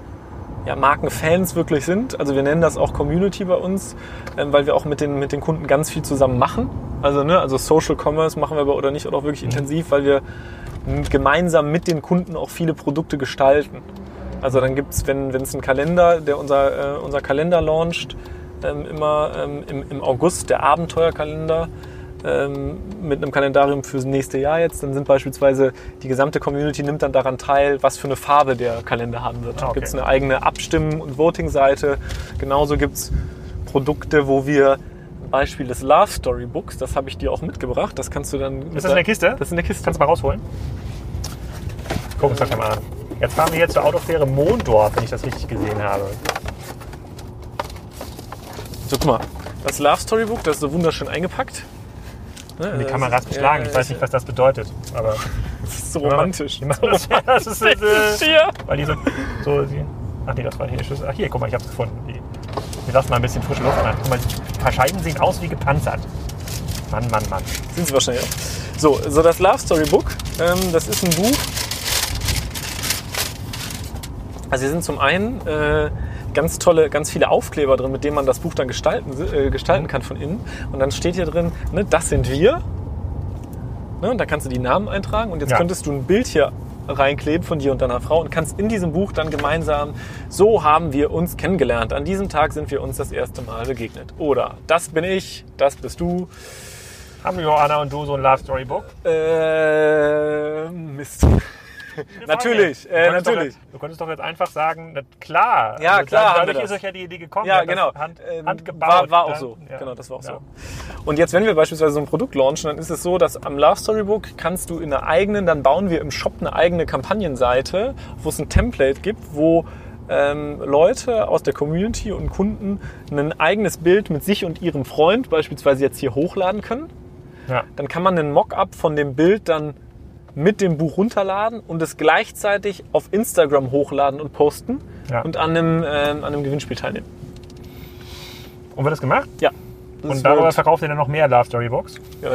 ja, Markenfans wirklich sind. Also wir nennen das auch Community bei uns, ähm, weil wir auch mit den, mit den Kunden ganz viel zusammen machen. Also, ne, also Social Commerce machen wir aber oder nicht oder auch wirklich intensiv, weil wir gemeinsam mit den Kunden auch viele Produkte gestalten. Also dann gibt es, wenn es einen Kalender, der unser, äh, unser Kalender launcht, ähm, immer ähm, im, im August, der Abenteuerkalender, ähm, mit einem Kalendarium fürs nächste Jahr jetzt, dann sind beispielsweise die gesamte Community nimmt dann daran teil, was für eine Farbe der Kalender haben wird. Ah, okay. Gibt es eine eigene Abstimmen- und Voting-Seite. Genauso gibt es Produkte, wo wir Beispiel des Love Story Books, das habe ich dir auch mitgebracht. Das kannst du dann. Ist das in der Kiste? Das ist in der Kiste. Kannst du mal rausholen? Guck uns das mal an. Jetzt fahren wir hier zur Autofähre Mondorf, wenn ich das richtig gesehen habe. So, guck mal. Das Love Story Book, das ist so wunderschön eingepackt. Ne, Die das Kamera ist ist- beschlagen. ja, Ich weiß nicht, was das bedeutet. Aber Das ist so romantisch. Machen das, ist, äh, Hier. weil die so, so die, ach nee, das war hier Schlüssel. Ach hier, guck mal, ich hab's gefunden. Wir lassen mal ein bisschen frische Luft an. Guck mal, die paar Scheiben sehen aus wie gepanzert. Mann, Mann, Mann. Sind sie wahrscheinlich auch. So, so das Love Story Book, ähm, das ist ein Buch. Also hier sind zum einen äh, ganz tolle, ganz viele Aufkleber drin, mit denen man das Buch dann gestalten, äh, gestalten kann von innen. Und dann steht hier drin, ne, das sind wir. Ne, und da kannst du die Namen eintragen. Und jetzt Ja. könntest du ein Bild hier reinkleben von dir und deiner Frau und kannst in diesem Buch dann gemeinsam, so haben wir uns kennengelernt. An diesem Tag sind wir uns das erste Mal begegnet. Oder das bin ich, das bist du. Haben Joanna und du so ein Love Story Book? Äh, Mist. natürlich, äh, Du natürlich. jetzt- Du könntest doch jetzt einfach sagen, na, klar. Ja, Also klar Dadurch ist euch ja die Idee gekommen. Ja, genau. Hand, Ähm, handgebaut. war, war auch dann- so. ja. Genau, das war auch Ja. so. Und jetzt, wenn wir beispielsweise so ein Produkt launchen, dann ist es so, dass am Love Storybook kannst du in einer eigenen, dann bauen wir im Shop eine eigene Kampagnenseite, wo es ein Template gibt, wo ähm, Leute aus der Community und Kunden ein eigenes Bild mit sich und ihrem Freund beispielsweise jetzt hier hochladen können. Ja. Dann kann man einen Mockup von dem Bild dann mit dem Buch runterladen und es gleichzeitig auf Instagram hochladen und posten Ja. und an einem, ähm, an einem Gewinnspiel teilnehmen. Und wird das gemacht? Ja. Das Und darüber wird- verkauft ihr dann noch mehr Love Story? Ja,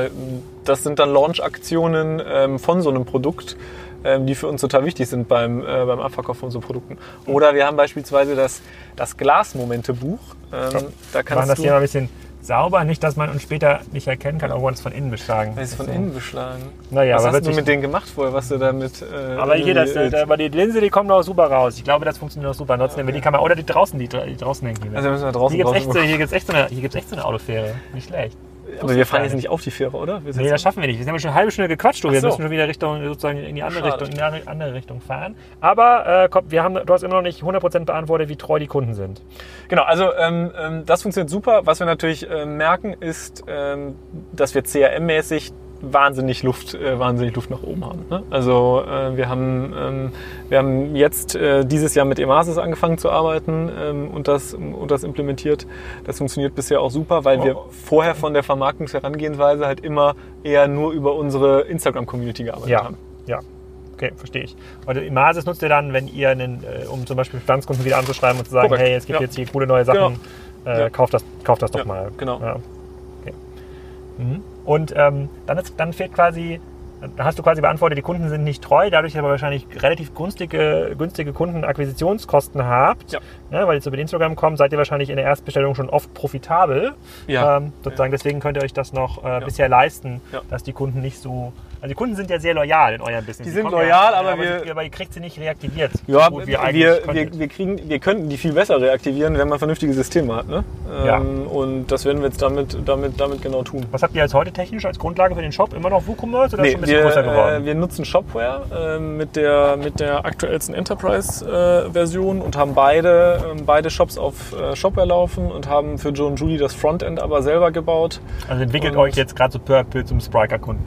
das sind dann Launch-Aktionen ähm, von so einem Produkt, ähm, die für uns total wichtig sind beim, äh, beim Abverkauf von so Produkten. Oder wir haben beispielsweise das, das Glasmomente-Buch. Ähm, da machen das du hier mal ein bisschen sauber, nicht, dass man uns später nicht erkennen kann, obwohl wir uns von innen beschlagen. Das ist von innen beschlagen. Naja, Was aber hast du mit denen gemacht vorher? Was du damit? Äh, Aber hier, das, äh, aber die Linse, die kommt noch super raus. Ich glaube, das funktioniert noch super. Ansonsten nehmen wir die Kamera. Oder die draußen, die, die draußen hängen. Also müssen wir draußen hier gibt es echt, so- echt, so eine- hier gibt's echt so eine Autofähre. Nicht schlecht. Aber wir fahren jetzt nicht auf die Fähre, oder? Wir Nee, das schaffen wir nicht. Wir haben schon eine halbe Stunde gequatscht. Du. Wir so. müssen schon wieder Richtung, sozusagen in die andere Schade. Richtung, in die andere- Richtung fahren. Aber äh, komm, wir haben, du hast immer noch nicht 100% beantwortet, wie treu die Kunden sind. Genau, also ähm, ähm, das funktioniert super. Was wir natürlich ähm, merken, ist, ähm, dass wir CRM-mäßig wahnsinnig Luft, äh, wahnsinnig Luft nach oben haben. Ne? Also äh, wir haben ähm, wir haben jetzt äh, dieses Jahr mit Emasis angefangen zu arbeiten ähm, und das und das implementiert. Das funktioniert bisher auch super, weil wir Oh. vorher von der Vermarktungsherangehensweise halt immer eher nur über unsere Instagram-Community gearbeitet Ja, haben. ja. Okay, verstehe ich. Und Imasis nutzt ihr dann, wenn ihr, einen, äh, um zum Beispiel Bestandskunden wieder anzuschreiben und zu sagen, Korrekt, hey, es gibt ja. jetzt hier coole neue Sachen, äh, Ja. kauft, das, kauft das doch mal. genau. Okay. Mhm. Und ähm, dann, ist, dann fehlt quasi, dann hast du quasi beantwortet, die Kunden sind nicht treu, dadurch aber wahrscheinlich relativ günstige, günstige Kundenakquisitionskosten habt, Ja. ne, weil ihr über Instagram kommt, seid ihr wahrscheinlich in der Erstbestellung schon oft profitabel. Ja. Ähm, sozusagen, deswegen könnt ihr euch das noch äh, bisher leisten, Ja. dass die Kunden nicht so. Also die Kunden sind ja sehr loyal in eurem Business. Die sind loyal, ja, aber aber, wir- sie, aber ihr kriegt sie nicht reaktiviert. Ja, wir, wir, wir, wir, kriegen, wir könnten die viel besser reaktivieren, wenn man vernünftige Systeme hat. Ne? Ja. Ähm, und das werden wir jetzt damit, damit, damit genau tun. Was habt ihr jetzt heute technisch als Grundlage für den Shop? Immer noch WooCommerce oder Nee, schon ein bisschen größer geworden? äh, wir nutzen Shopware äh, mit, der, mit der aktuellsten Enterprise-Version und haben beide, ähm, beide Shops auf äh, Shopware laufen und haben für Joe und Julie das Frontend aber selber gebaut. also entwickelt und- euch jetzt gerade so peu zum Spriker-Kunden.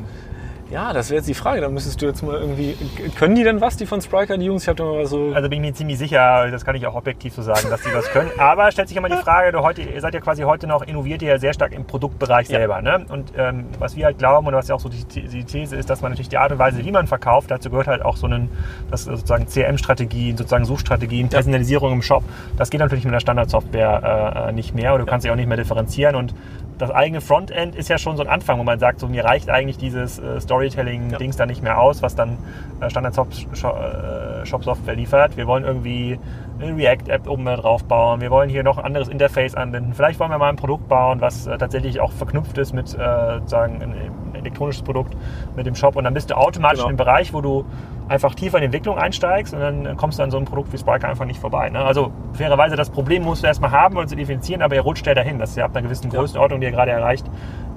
Ja, das wäre jetzt die Frage. Da müsstest du jetzt mal irgendwie. Können die denn was, die von Spriker, die Jungs? Ich habe da mal so. Also bin ich mir ziemlich sicher, das kann ich auch objektiv so sagen, dass die was können. Aber stellt sich immer die Frage, du heute, ihr seid ja quasi heute noch, innoviert ihr ja sehr stark im Produktbereich Ja. selber. Ne? Und ähm, was wir halt glauben und was ja auch so die, die These ist, dass man natürlich die Art und Weise, wie man verkauft, dazu gehört halt auch so einen, das sozusagen CRM-Strategien, sozusagen Suchstrategien, Personalisierung im Shop. Das geht natürlich mit der Standardsoftware äh, nicht mehr oder du kannst sie auch nicht mehr differenzieren und das eigene Frontend ist ja schon so ein Anfang, wo man sagt, so mir reicht eigentlich dieses äh, Storytelling-Dings da nicht mehr aus, was dann äh, Standard-Shop-Software liefert. Wir wollen irgendwie eine React-App oben drauf bauen. Wir wollen hier noch ein anderes Interface anbinden. Vielleicht wollen wir mal ein Produkt bauen, was äh, tatsächlich auch verknüpft ist mit äh, sagen ein elektronisches Produkt mit dem Shop. Und dann bist du automatisch Genau. in dem Bereich, wo du einfach tiefer in die Entwicklung einsteigst und dann kommst du an so einem Produkt wie Spriker einfach nicht vorbei. Ne? Also fairerweise, das Problem musst du erstmal haben und zu differenzieren, aber ihr rutscht ja dahin. Das ist ja ab einer gewissen Ja. Größenordnung, die ihr gerade erreicht,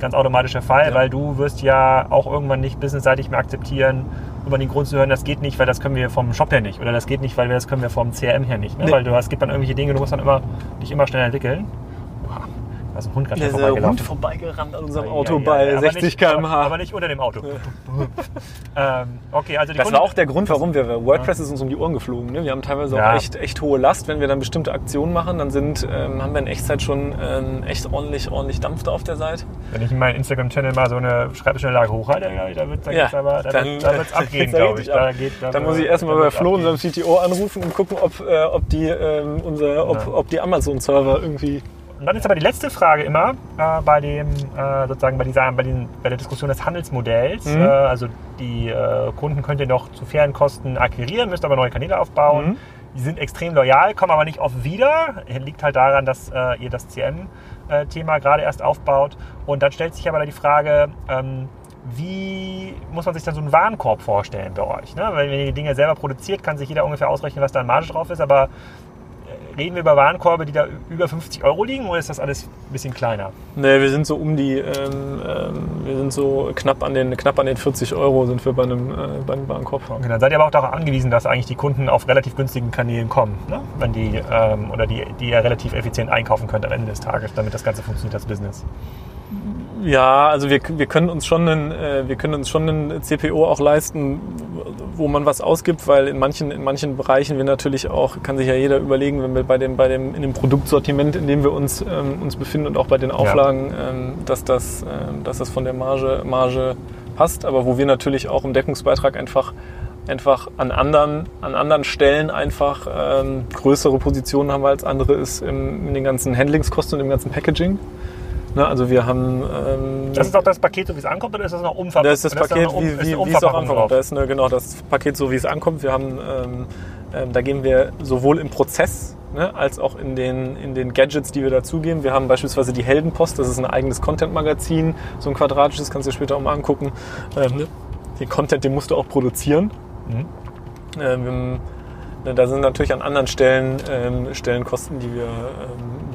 ganz automatisch der Fall, Ja. weil du wirst ja auch irgendwann nicht businessseitig mehr akzeptieren, über den Grund zu hören, das geht nicht, weil das können wir vom Shop her nicht. Oder das geht nicht, weil wir das können wir vom CRM her nicht. Ne? Nee. Weil du, es gibt dann irgendwelche Dinge, du musst dann immer, dich immer schneller entwickeln. Da ist ein Hund gerade vorbeigelaufen. Hund vorbeigerannt an unserem Ja, Auto ja, bei ja, aber 60 nicht, km/h. Aber, nicht unter dem Auto. ähm, okay, also die Das Kunden- war auch der Grund, warum wir WordPress ist uns um die Ohren geflogen. Ne? Wir haben teilweise Ja. auch echt, echt hohe Last, wenn wir dann bestimmte Aktionen machen. Dann sind, ähm, haben wir in Echtzeit schon ähm, echt ordentlich, ordentlich Dampf da auf der Seite. Wenn ich in meinen Instagram-Channel mal so eine Schreibtischanlage hochhalte, da, da wird es Ja, aber, da dann- wird, da wird's abgehen, glaube ich. ab. Da, geht, Da muss ich erstmal bei Flo, unserem CTO, anrufen und gucken, ob, äh, ob die, unser, ob, Ja. ob die Amazon-Server irgendwie. Und dann ist aber die letzte Frage immer äh, bei dem äh, sozusagen bei dieser bei, den, bei der Diskussion des Handelsmodells. Mhm. Äh, also die äh, Kunden könnt ihr noch zu fairen Kosten akquirieren, müsst aber neue Kanäle aufbauen. Mhm. Die sind extrem loyal, kommen aber nicht oft wieder. Liegt halt daran, dass äh, ihr das CM-Thema gerade erst aufbaut. Und dann stellt sich aber die Frage, ähm, wie muss man sich dann so einen Warenkorb vorstellen bei euch? Ne? Weil wenn ihr die Dinge selber produziert, kann sich jeder ungefähr ausrechnen, was da an Marge drauf ist. Aber reden wir über Warenkorbe, die da über 50 Euro liegen oder ist das alles ein bisschen kleiner? Nee, wir sind so um die, ähm, ähm, wir sind so knapp an den, knapp an den 40 Euro sind wir bei einem, äh, bei einem Warenkorb. Okay, dann seid ihr aber auch darauf angewiesen, dass eigentlich die Kunden auf relativ günstigen Kanälen kommen, ne? Wenn die, ähm, oder die, die ihr relativ effizient einkaufen könnt am Ende des Tages, damit das Ganze funktioniert als Business. Ja, also wir, wir können uns schon einen, äh, wir können uns schon einen CPO auch leisten, wo man was ausgibt, weil in manchen, in manchen Bereichen wir natürlich auch, kann sich ja jeder überlegen, wenn wir bei dem, bei dem, in dem Produktsortiment, in dem wir uns, ähm, uns befinden und auch bei den Auflagen, ja. ähm, dass, das, ähm, dass das von der Marge, Marge passt, aber wo wir natürlich auch im Deckungsbeitrag einfach einfach an anderen, an anderen Stellen einfach ähm, größere Positionen haben als andere ist im, in den ganzen Handlingskosten und im ganzen Packaging. Ne, also wir haben. Ähm, das ist auch das Paket, so wie es ankommt, oder ist das noch umverpackt? Das ist das, das Paket, um, wie, wie, wie es auch ankommt. Da ist eine, genau das Paket, so wie es ankommt. Wir haben, ähm, ähm, da gehen wir sowohl im Prozess ne, als auch in den, in den Gadgets, die wir dazugeben. Wir haben beispielsweise die Heldenpost, das ist ein eigenes Content-Magazin, so ein quadratisches, kannst du dir später auch mal angucken. Ähm, ne, den Content, den musst du auch produzieren. Mhm. Ähm, ne, da sind natürlich an anderen Stellen ähm, Stellenkosten, die wir,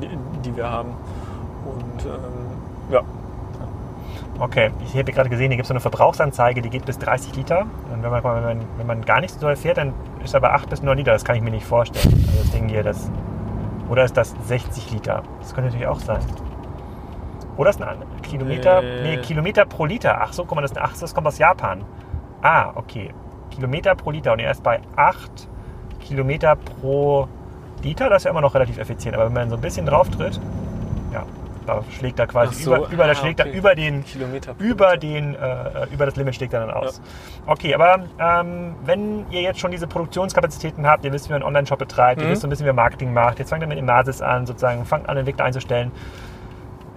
die, die wir haben. Ja. Okay, ich habe gerade gesehen, hier gibt es so eine Verbrauchsanzeige, die geht bis 30 Liter. Und wenn man, wenn man, wenn man gar nicht so doll fährt, dann ist er bei 8 bis 9 Liter. Das kann ich mir nicht vorstellen. Also das Ding hier, das. Oder ist das 60 Liter? Das könnte natürlich auch sein. Oder ist ein Kilometer, äh. nee, Kilometer pro Liter. Ach so, guck mal, das, ach, das kommt aus Japan. Ah, okay. Kilometer pro Liter. Und er ist bei 8 Kilometer pro Liter. Das ist ja immer noch relativ effizient. Aber wenn man so ein bisschen drauf tritt, ja, da schlägt er quasi so, über, über, ah, schlägt okay. er über den Kilometer über den äh, über das Limit schlägt er dann aus. Ja. Okay, aber ähm, wenn ihr jetzt schon diese Produktionskapazitäten habt, ihr wisst, wie man einen Online-Shop betreibt, mhm. ihr wisst so ein bisschen, wie man Marketing macht, jetzt fangt ihr mit Imasis an, sozusagen, fangt an, Entwickler einzustellen.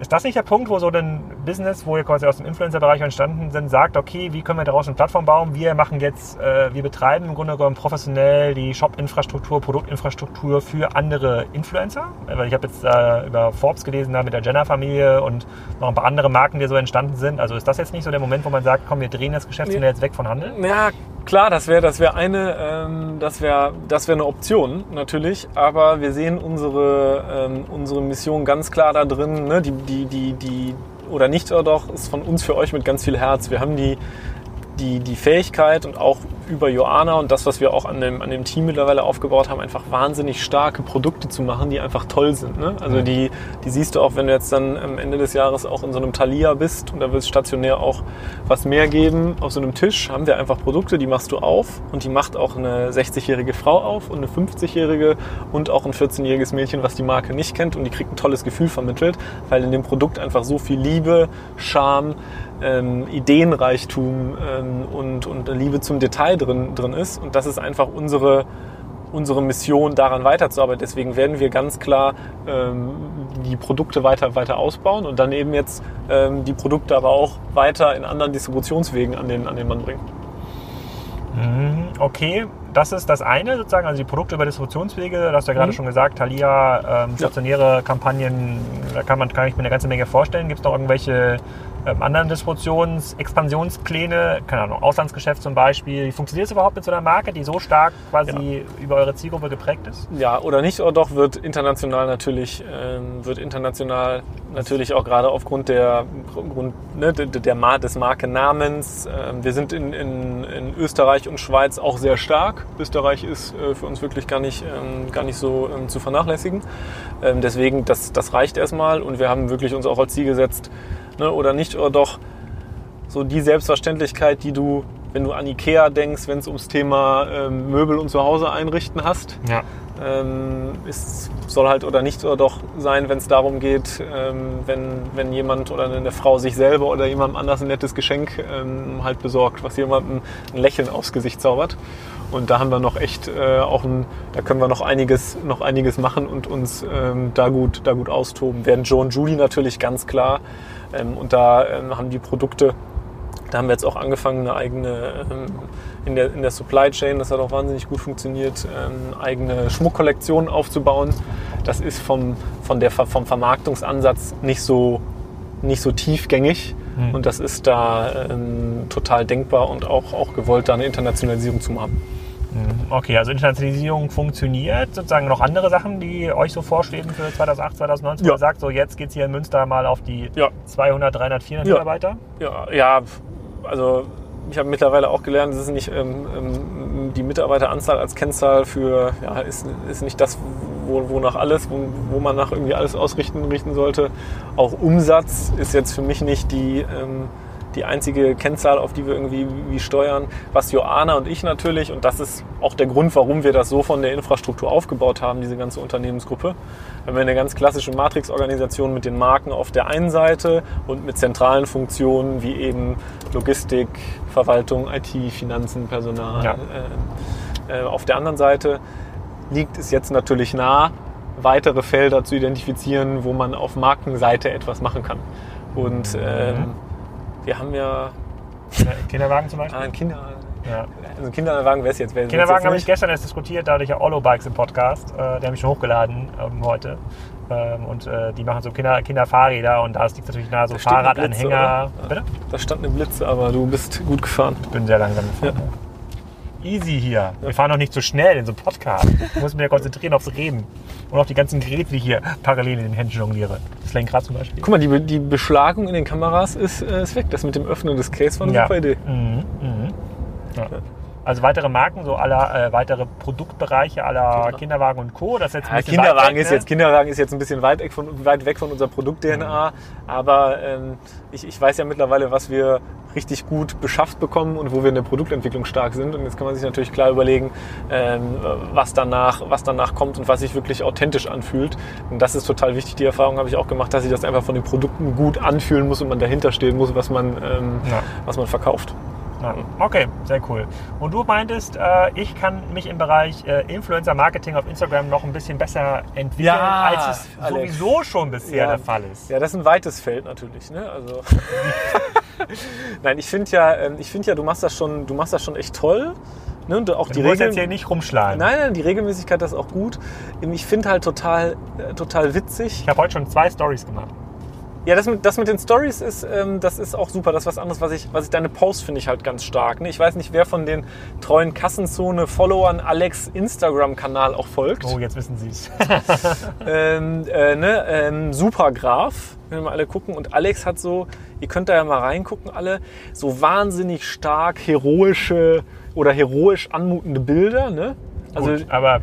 Ist das nicht der Punkt, wo so ein Business, wo ihr quasi aus dem Influencer-Bereich entstanden sind, sagt, okay, wie können wir daraus eine Plattform bauen? Wir machen jetzt, äh, wir betreiben im Grunde genommen professionell die Shop-Infrastruktur, Produktinfrastruktur für andere Influencer. Weil ich habe jetzt äh, über Forbes gelesen, da mit der Jenner-Familie und noch ein paar andere Marken, die so entstanden sind. Also ist das jetzt nicht so der Moment, wo man sagt, komm, wir drehen das Geschäftsmodell jetzt weg von Handel? Ja, Klar, das wäre das wär eine, ähm, das wäre das wär eine Option natürlich, aber wir sehen unsere, ähm, unsere Mission ganz klar da drin, ne? die, die, die, die, oder nicht oder doch, ist von uns für euch mit ganz viel Herz. Wir haben die, die, die Fähigkeit und auch über Joana und das, was wir auch an dem, an dem Team mittlerweile aufgebaut haben, einfach wahnsinnig starke Produkte zu machen, die einfach toll sind. Ne? Also die, die siehst du auch, wenn du jetzt dann am Ende des Jahres auch in so einem Thalia bist und da wird es stationär auch was mehr geben. Auf so einem Tisch haben wir einfach Produkte, die machst du auf und die macht auch eine 60-jährige Frau auf und eine 50-jährige und auch ein 14-jähriges Mädchen, was die Marke nicht kennt und die kriegt ein tolles Gefühl vermittelt, weil in dem Produkt einfach so viel Liebe, Charme, ähm, Ideenreichtum ähm, und, und Liebe zum Detail drin, drin ist. Und das ist einfach unsere, unsere Mission, daran weiterzuarbeiten. Deswegen werden wir ganz klar ähm, die Produkte weiter, weiter ausbauen und dann eben jetzt ähm, die Produkte aber auch weiter in anderen Distributionswegen an den, an den Mann bringen. Mhm, okay, das ist das eine sozusagen, also die Produkte über Distributionswege, das hast du ja gerade mhm. schon gesagt, Thalia, ähm, stationäre ja. Kampagnen, da kann, man, kann ich mir eine ganze Menge vorstellen. Gibt es noch irgendwelche ähm, anderen Distributions-, Expansionspläne, keine Ahnung, Auslandsgeschäft zum Beispiel. Wie funktioniert es überhaupt mit so einer Marke, die so stark quasi ja. über eure Zielgruppe geprägt ist? Ja, oder nicht, oder doch wird international natürlich, ähm, wird international natürlich auch gerade aufgrund der, Grund, ne, der, der, des Markennamens. Ähm, wir sind in, in, in, Österreich und Schweiz auch sehr stark. Österreich ist äh, für uns wirklich gar nicht, ähm, gar nicht so ähm, zu vernachlässigen. Ähm, deswegen, das, das reicht erstmal und wir haben wirklich uns auch als Ziel gesetzt, ne, oder nicht, oder doch so die Selbstverständlichkeit, die du, wenn du an Ikea denkst, wenn es ums Thema ähm, Möbel und Zuhause einrichten hast. Ja. Ähm, es soll halt oder nicht oder doch sein, wenn es darum geht, ähm, wenn, wenn jemand oder eine Frau sich selber oder jemandem anders ein nettes Geschenk ähm, halt besorgt, was jemandem ein Lächeln aufs Gesicht zaubert. Und da haben wir noch echt äh, auch ein, da können wir noch einiges, noch einiges machen und uns ähm, da gut, da gut austoben. Während Joe und Julie natürlich ganz klar und da ähm, haben die Produkte, da haben wir jetzt auch angefangen, eine eigene ähm, in, der, in der Supply Chain, das hat auch wahnsinnig gut funktioniert, eigene Schmuckkollektion aufzubauen. Das ist vom, von der, vom Vermarktungsansatz nicht so, nicht so tiefgängig. Mhm. Und das ist da ähm, total denkbar und auch, auch gewollt, da eine Internationalisierung zu machen. Okay, also Internationalisierung funktioniert. Sozusagen noch andere Sachen, die euch so vorschweben für 2008, 2019? Ja. Wo ihr sagt, so jetzt geht es hier in Münster mal auf die Ja. 200, 300, 400 Ja. Mitarbeiter? Ja, ja, also ich habe mittlerweile auch gelernt, es ist nicht ähm, ähm, die Mitarbeiteranzahl als Kennzahl für, ja, ist, ist nicht das, wo, wonach alles, wo, wo man nach irgendwie alles ausrichten richten sollte. Auch Umsatz ist jetzt für mich nicht die, ähm, die einzige Kennzahl, auf die wir irgendwie wie steuern. Was Joana und ich natürlich, und das ist auch der Grund, warum wir das so von der Infrastruktur aufgebaut haben, diese ganze Unternehmensgruppe. Wenn wir eine ganz klassische Matrix-Organisation mit den Marken auf der einen Seite und mit zentralen Funktionen wie eben Logistik, Verwaltung, IT, Finanzen, Personal Ja. äh, äh, auf der anderen Seite, liegt es jetzt natürlich nah, weitere Felder zu identifizieren, wo man auf Markenseite etwas machen kann. Und ähm, wir haben ja Kinder- Kinderwagen zum Beispiel? ah, ein Kinder, Ja. also ein Kinderwagen wäre es jetzt. wär's Kinderwagen jetzt habe ich gestern erst diskutiert, da hatte ich ja Ollo Bikes im Podcast. Äh, der habe ich schon hochgeladen ähm, heute. Ähm, und äh, die machen so Kinder, Kinderfahrräder und da liegt natürlich nahe so Fahrradanhänger. Da stand eine Blitze, aber du bist gut gefahren. Ich bin sehr langsam gefahren. Easy hier. Wir fahren noch nicht so schnell in so einem Podcast. Ich muss mich ja konzentrieren aufs Reden. Und auf die ganzen Geräte, die ich hier parallel in den Händen jongliere. Das Lenkrad zum Beispiel. Guck mal, die, die Beschlagung in den Kameras ist, äh, ist weg. Das mit dem Öffnen des Case war eine Ja. super Idee. Mhm, mhm. Ja. Also weitere Marken, so aller äh, weitere Produktbereiche aller Kinderwagen und Co. Das ist jetzt ein Ja, Kinderwagen, weg, ist ne? jetzt, Kinderwagen ist jetzt ein bisschen weit weg von, weit weg von unserer Produkt-DNA. Aber ähm, ich, ich weiß ja mittlerweile, was wir richtig gut beschafft bekommen und wo wir in der Produktentwicklung stark sind. Und jetzt kann man sich natürlich klar überlegen, ähm, was, danach, was danach kommt und was sich wirklich authentisch anfühlt. Und das ist total wichtig. Die Erfahrung habe ich auch gemacht, dass sich das einfach von den Produkten gut anfühlen muss und man dahinter stehen muss, was man, ähm, Ja. was man verkauft. Okay, sehr cool. Und du meintest, äh, ich kann mich im Bereich äh, Influencer-Marketing auf Instagram noch ein bisschen besser entwickeln, Ja, als es Alex. sowieso schon bisher Ja. der Fall ist. Ja, das ist ein weites Feld natürlich. Ne? Also Nein, ich finde ja, ähm, ich finde ja, du machst das schon, du machst das schon echt toll. Ne? Und auch die du musst jetzt Regeln. hier nicht rumschlagen. Nein, nein, die Regelmäßigkeit ist auch gut. Ich finde halt total, äh, total witzig. Ich habe heute schon zwei Stories gemacht. Ja, das mit, das mit den Stories ist, ähm, das ist auch super. Das ist was anderes, was ich, was ich deine Posts finde ich halt ganz stark. Ne? Ich weiß nicht, wer von den treuen Kassenzone-Followern Alex Instagram-Kanal auch folgt. Oh, jetzt wissen Sie es. ähm, äh, ne, ähm, Supergraph, wenn wir mal alle gucken. Und Alex hat so, ihr könnt da ja mal reingucken, alle, so wahnsinnig stark heroische oder heroisch anmutende Bilder. Ne? Also, Gut, aber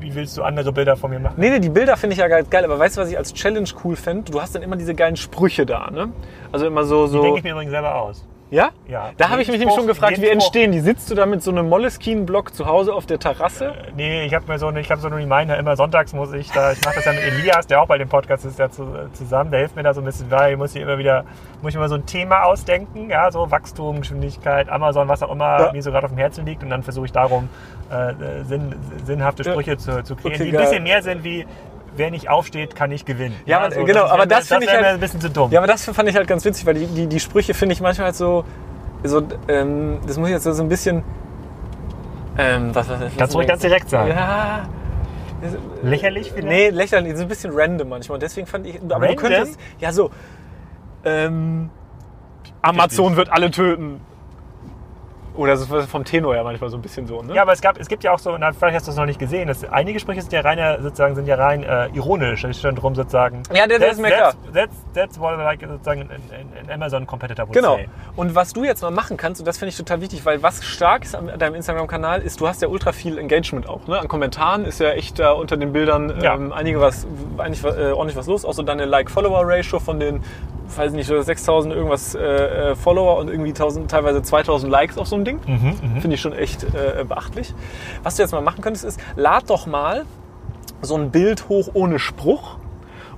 wie willst du andere Bilder von mir machen? nee, nee, die Bilder finde ich ja geil, geil, aber weißt du, was ich als Challenge cool fände? Du hast dann immer diese geilen Sprüche da, ne? Also immer so, Die so. denke ich mir übrigens selber aus. Ja? Ja. Da habe ich mich nämlich schon gefragt, wie entstehen die? Sitzt du da mit so einem Moleskine-Block zu Hause auf der Terrasse? Nee, ich habe mir so eine, ich habe so einen Reminder, immer sonntags muss ich da, ich mache das ja mit Elias, der auch bei dem Podcast ist, ja zu, zusammen, der hilft mir da so ein bisschen, weil ich muss hier immer wieder, muss ich immer so ein Thema ausdenken, ja, so Wachstum, Geschwindigkeit, Amazon, was auch immer Ja. mir so gerade auf dem Herzen liegt und dann versuche ich darum äh, sinn, sinnhafte Ja. Sprüche zu, zu kreieren, Okay, die ein bisschen mehr sind wie, wer nicht aufsteht, kann nicht gewinnen. Ja, aber- so, genau, ist aber das finde ich halt- ein bisschen zu dumm. Ja, aber das fand ich halt ganz witzig, weil die, die, die Sprüche finde ich manchmal halt so, so ähm, das muss ich jetzt so ein bisschen. Ähm, was, was, was Kannst du ruhig ganz direkt sagen. Ja. Lächerlich vielleicht? Nee, lächerlich, so ein bisschen random manchmal. Deswegen fand ich. Aber Random? du könntest. Ja, so. Ähm, Amazon wird alle töten. Oder so vom Tenor ja manchmal so ein bisschen so, ne? Ja, aber es, gab, es gibt ja auch so, na, vielleicht hast du es noch nicht gesehen, dass einige Sprüche sind ja rein, sozusagen, sind ja rein äh, ironisch. Da steht drum sozusagen. Ja, der- der ist mir klar. That's, that's what I like sozusagen an, an Amazon Competitor would Genau. say. Und was du jetzt mal machen kannst, und das finde ich total wichtig, weil was stark ist an deinem Instagram-Kanal, ist, du hast ja ultra viel Engagement auch. Ne? An Kommentaren ist ja echt da unter den Bildern Ja. ähm, einige was, eigentlich äh, ordentlich was los. Auch so deine Like-Follower-Ratio von den, weiß nicht, 6000 irgendwas äh, äh, Follower und irgendwie 1000, teilweise 2000 Likes auf so ein Ding. Mhm, Finde ich schon echt äh, beachtlich. Was du jetzt mal machen könntest, ist, lad doch mal so ein Bild hoch ohne Spruch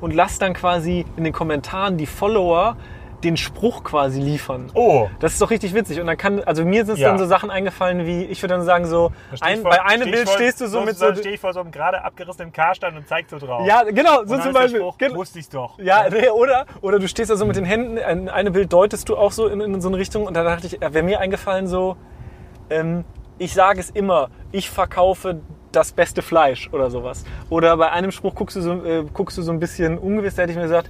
und lass dann quasi in den Kommentaren die Follower den Spruch quasi liefern. Oh. Das ist doch richtig witzig. Und dann kann, also mir sind Ja. dann so Sachen eingefallen wie, ich würde dann sagen so, ein, vor- bei einem steh Bild vor- stehst du so mit so, Dann stehe ich vor so einem gerade abgerissenen Karstand und zeig so drauf. ja genau, so zum Beispiel. Spruch, Gen- wusste ich's doch. Ja, oder, oder du stehst da so mit den Händen, ein eine Bild deutest du auch so in, in so eine Richtung und da dachte ich, wäre mir eingefallen so, ähm, ich sage es immer, ich verkaufe das beste Fleisch oder sowas. Oder bei einem Spruch guckst du so, äh, guckst du so ein bisschen ungewiss, da hätte ich mir gesagt,